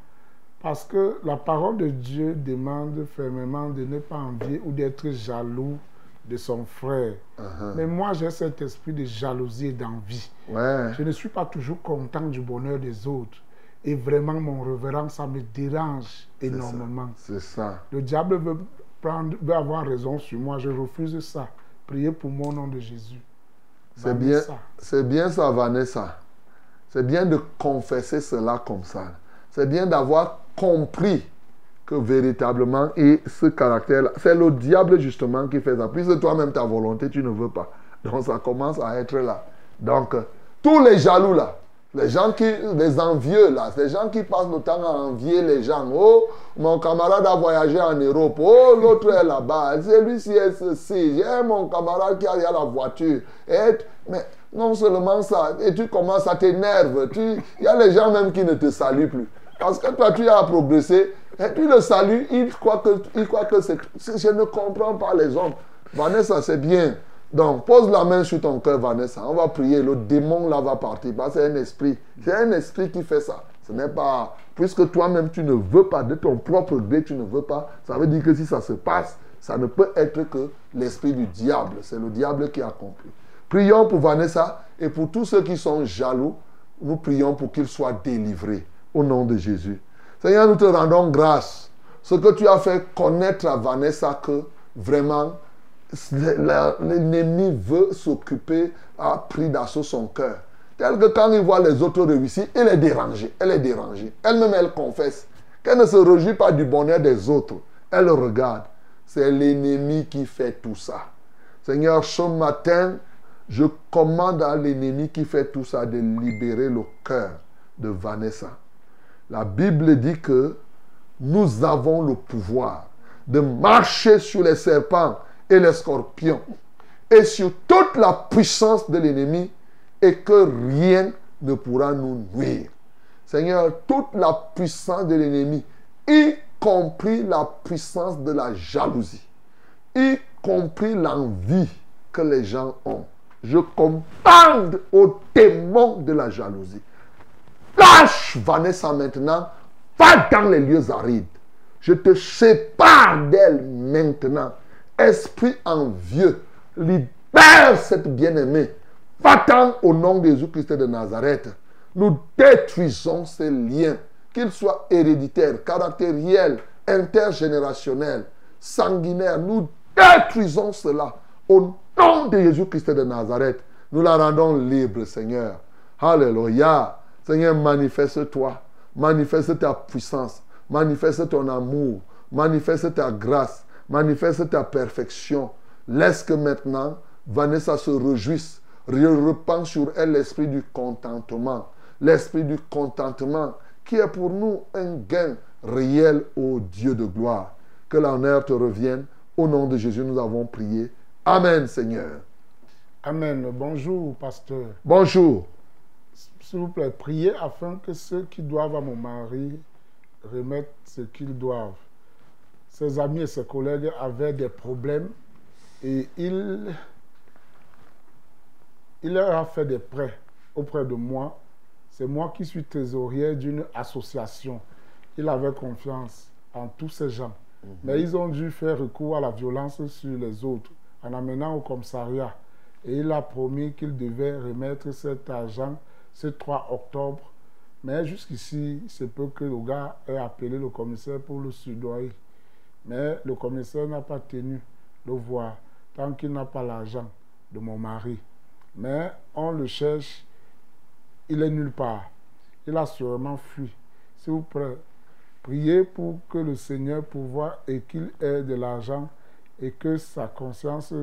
Parce que la parole de Dieu demande fermement de ne pas envier ou d'être jaloux de son frère. Uh-huh. Mais moi, j'ai cet esprit de jalousie et d'envie. Ouais. Je ne suis pas toujours content du bonheur des autres. Et vraiment, mon révérend, ça me dérange énormément. C'est ça. Le diable veut, prendre, veut avoir raison sur moi. Je refuse ça. Priez pour moi au nom de Jésus. C'est bien, c'est bien ça, Vanessa. C'est bien de confesser cela comme ça. c'est bien d'avoir compris que véritablement, et ce caractère-là, c'est le diable justement qui fait ça. Puisque toi-même, ta volonté, tu ne veux pas. Donc ça commence à être là. Donc, tous les jaloux là, les gens qui, les envieux là, les gens qui passent le temps à envier les gens. Oh, mon camarade a voyagé en Europe. Oh, l'autre est là-bas. Celui-ci est ceci. J'ai mon camarade qui a la voiture. Et, mais non seulement ça, et tu commences à t'énerver. Il y a les gens même qui ne te saluent plus. Parce que toi, tu as progressé. Et puis le salut, il croit que, que c'est... Je ne comprends pas les hommes. Vanessa, c'est bien. Donc, pose la main sur ton cœur, Vanessa. On va prier. Le démon là va partir. c'est un esprit. C'est un esprit qui fait ça. Ce n'est pas. Puisque toi-même, tu ne veux pas, de ton propre gré, tu ne veux pas. Ça veut dire que si ça se passe, ça ne peut être que l'esprit du diable. C'est le diable qui a compris. Prions pour Vanessa et pour tous ceux qui sont jaloux. Nous prions pour qu'ils soient délivrés. Au nom de Jésus. Seigneur, nous te rendons grâce. Ce que tu as fait connaître à Vanessa que vraiment l'ennemi veut s'occuper, a pris d'assaut son cœur. Tel que quand il voit les autres réussir, elle est dérangée. Elle est dérangée. Elle-même, elle confesse qu'elle ne se réjouit pas du bonheur des autres. Elle regarde. C'est l'ennemi qui fait tout ça. Seigneur, ce matin, je commande à l'ennemi qui fait tout ça de libérer le cœur de Vanessa. La Bible dit que nous avons le pouvoir de marcher sur les serpents et les scorpions et sur toute la puissance de l'ennemi et que rien ne pourra nous nuire. Seigneur, toute la puissance de l'ennemi, y compris la puissance de la jalousie, y compris l'envie que les gens ont. Je commande au démon de la jalousie. Lâche Vanessa maintenant, va dans les lieux arides. Je te sépare d'elle maintenant esprit envieux, libère cette bien-aimée. Va-t'en au nom de Jésus-Christ de Nazareth. Nous détruisons ces liens, qu'ils soient héréditaires, caractériels, intergénérationnels, sanguinaires. Nous détruisons cela au nom de Jésus-Christ de Nazareth. Nous la rendons libre, Seigneur. Alléluia. Seigneur, manifeste-toi. Manifeste ta puissance. Manifeste ton amour. Manifeste ta grâce manifeste ta perfection. Laisse que maintenant, Vanessa se réjouisse. Reprends sur elle l'esprit du contentement. L'esprit du contentement qui est pour nous un gain réel au Dieu de gloire. Que l'honneur te revienne. Au nom de Jésus, nous avons prié. Amen, Seigneur. Amen. Bonjour, pasteur. Bonjour. S'il vous plaît, priez afin que ceux qui doivent à mon mari remettent ce qu'ils doivent ses amis et ses collègues avaient des problèmes et il, il leur a fait des prêts auprès de moi. C'est moi qui suis trésorier d'une association. Il avait confiance en tous ces gens. Mhm. Mais ils ont dû faire recours à la violence sur les autres en amenant au commissariat. Et il a promis qu'il devait remettre cet argent ce 3 octobre. Mais jusqu'ici, c'est peu que le gars ait appelé le commissaire pour le soudoyer. Mais le commissaire n'a pas tenu le voir tant qu'il n'a pas l'argent de mon mari. Mais on le cherche, il est nulle part. Il a sûrement fui. S'il vous plaît, priez pour que le Seigneur pourvoie et qu'il ait de l'argent et que sa conscience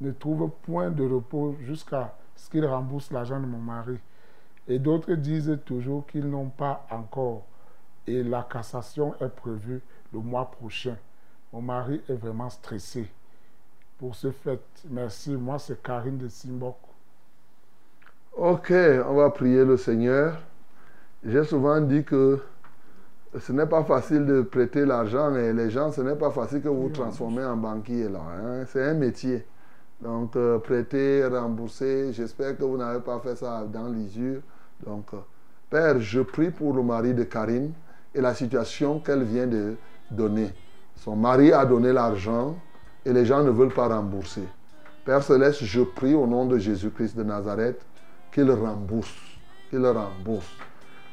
ne trouve point de repos jusqu'à ce qu'il rembourse l'argent de mon mari. Et d'autres disent toujours qu'ils n'ont pas encore. Et la cassation est prévue le mois prochain. Mon mari est vraiment stressé pour ce fait. Merci. Moi, c'est Karine de Simbok. Ok, on va prier le Seigneur. J'ai souvent dit que ce n'est pas facile de prêter l'argent et les gens, ce n'est pas facile que vous transformez en banquier là. Hein. C'est un métier. Donc, euh, prêter, rembourser, j'espère que vous n'avez pas fait ça dans l'usure. Donc, euh, Père, je prie pour le mari de Karine et la situation qu'elle vient de donné. Son mari a donné l'argent et les gens ne veulent pas rembourser. Père Céleste, je prie au nom de Jésus-Christ de Nazareth qu'il rembourse, qu'il rembourse.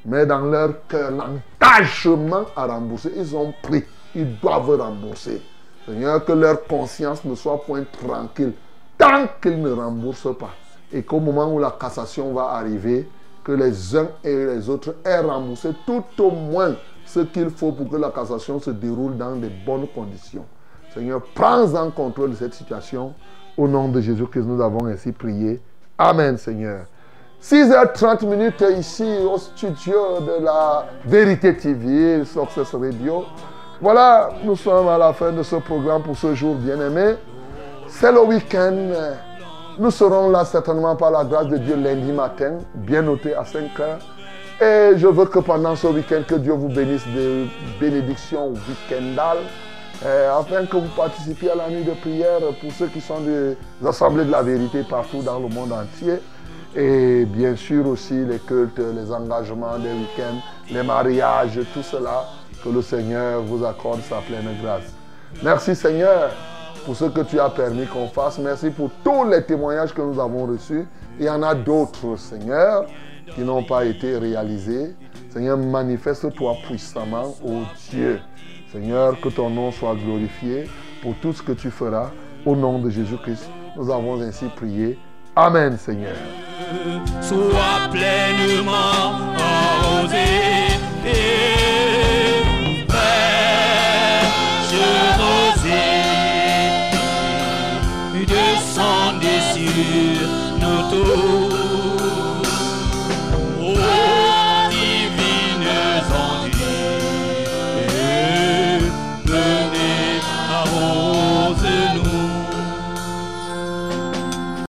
Mais dans leur cœur, l'engagement à rembourser, ils ont pris, ils doivent rembourser. Seigneur, que leur conscience ne soit point tranquille tant qu'ils ne remboursent pas. Et qu'au moment où la cassation va arriver, que les uns et les autres aient remboursé tout au moins ce qu'il faut pour que la cassation se déroule dans de bonnes conditions. Seigneur, prends en contrôle cette situation. Au nom de Jésus-Christ, nous avons ainsi prié. Amen, Seigneur. 6h30 minutes ici au studio de la Vérité TV, Success Radio. Voilà, nous sommes à la fin de ce programme pour ce jour bien-aimé. C'est le week-end. Nous serons là certainement par la grâce de Dieu lundi matin, bien noté à 5 heures. Et je veux que pendant ce week-end, que Dieu vous bénisse de bénédictions week-endales, euh, afin que vous participiez à la nuit de prière pour ceux qui sont des assemblées de la vérité partout dans le monde entier. Et bien sûr aussi les cultes, les engagements des week-ends, les mariages, tout cela, que le Seigneur vous accorde sa pleine grâce. Merci Seigneur pour ce que tu as permis qu'on fasse. Merci pour tous les témoignages que nous avons reçus. Il y en a d'autres, Seigneur, qui n'ont pas été réalisés. Seigneur, manifeste-toi puissamment, ô Dieu. Seigneur, que ton nom soit glorifié pour tout ce que tu feras. Au nom de Jésus-Christ, nous avons ainsi prié. Amen, Seigneur. Sois pleinement arrosé. Et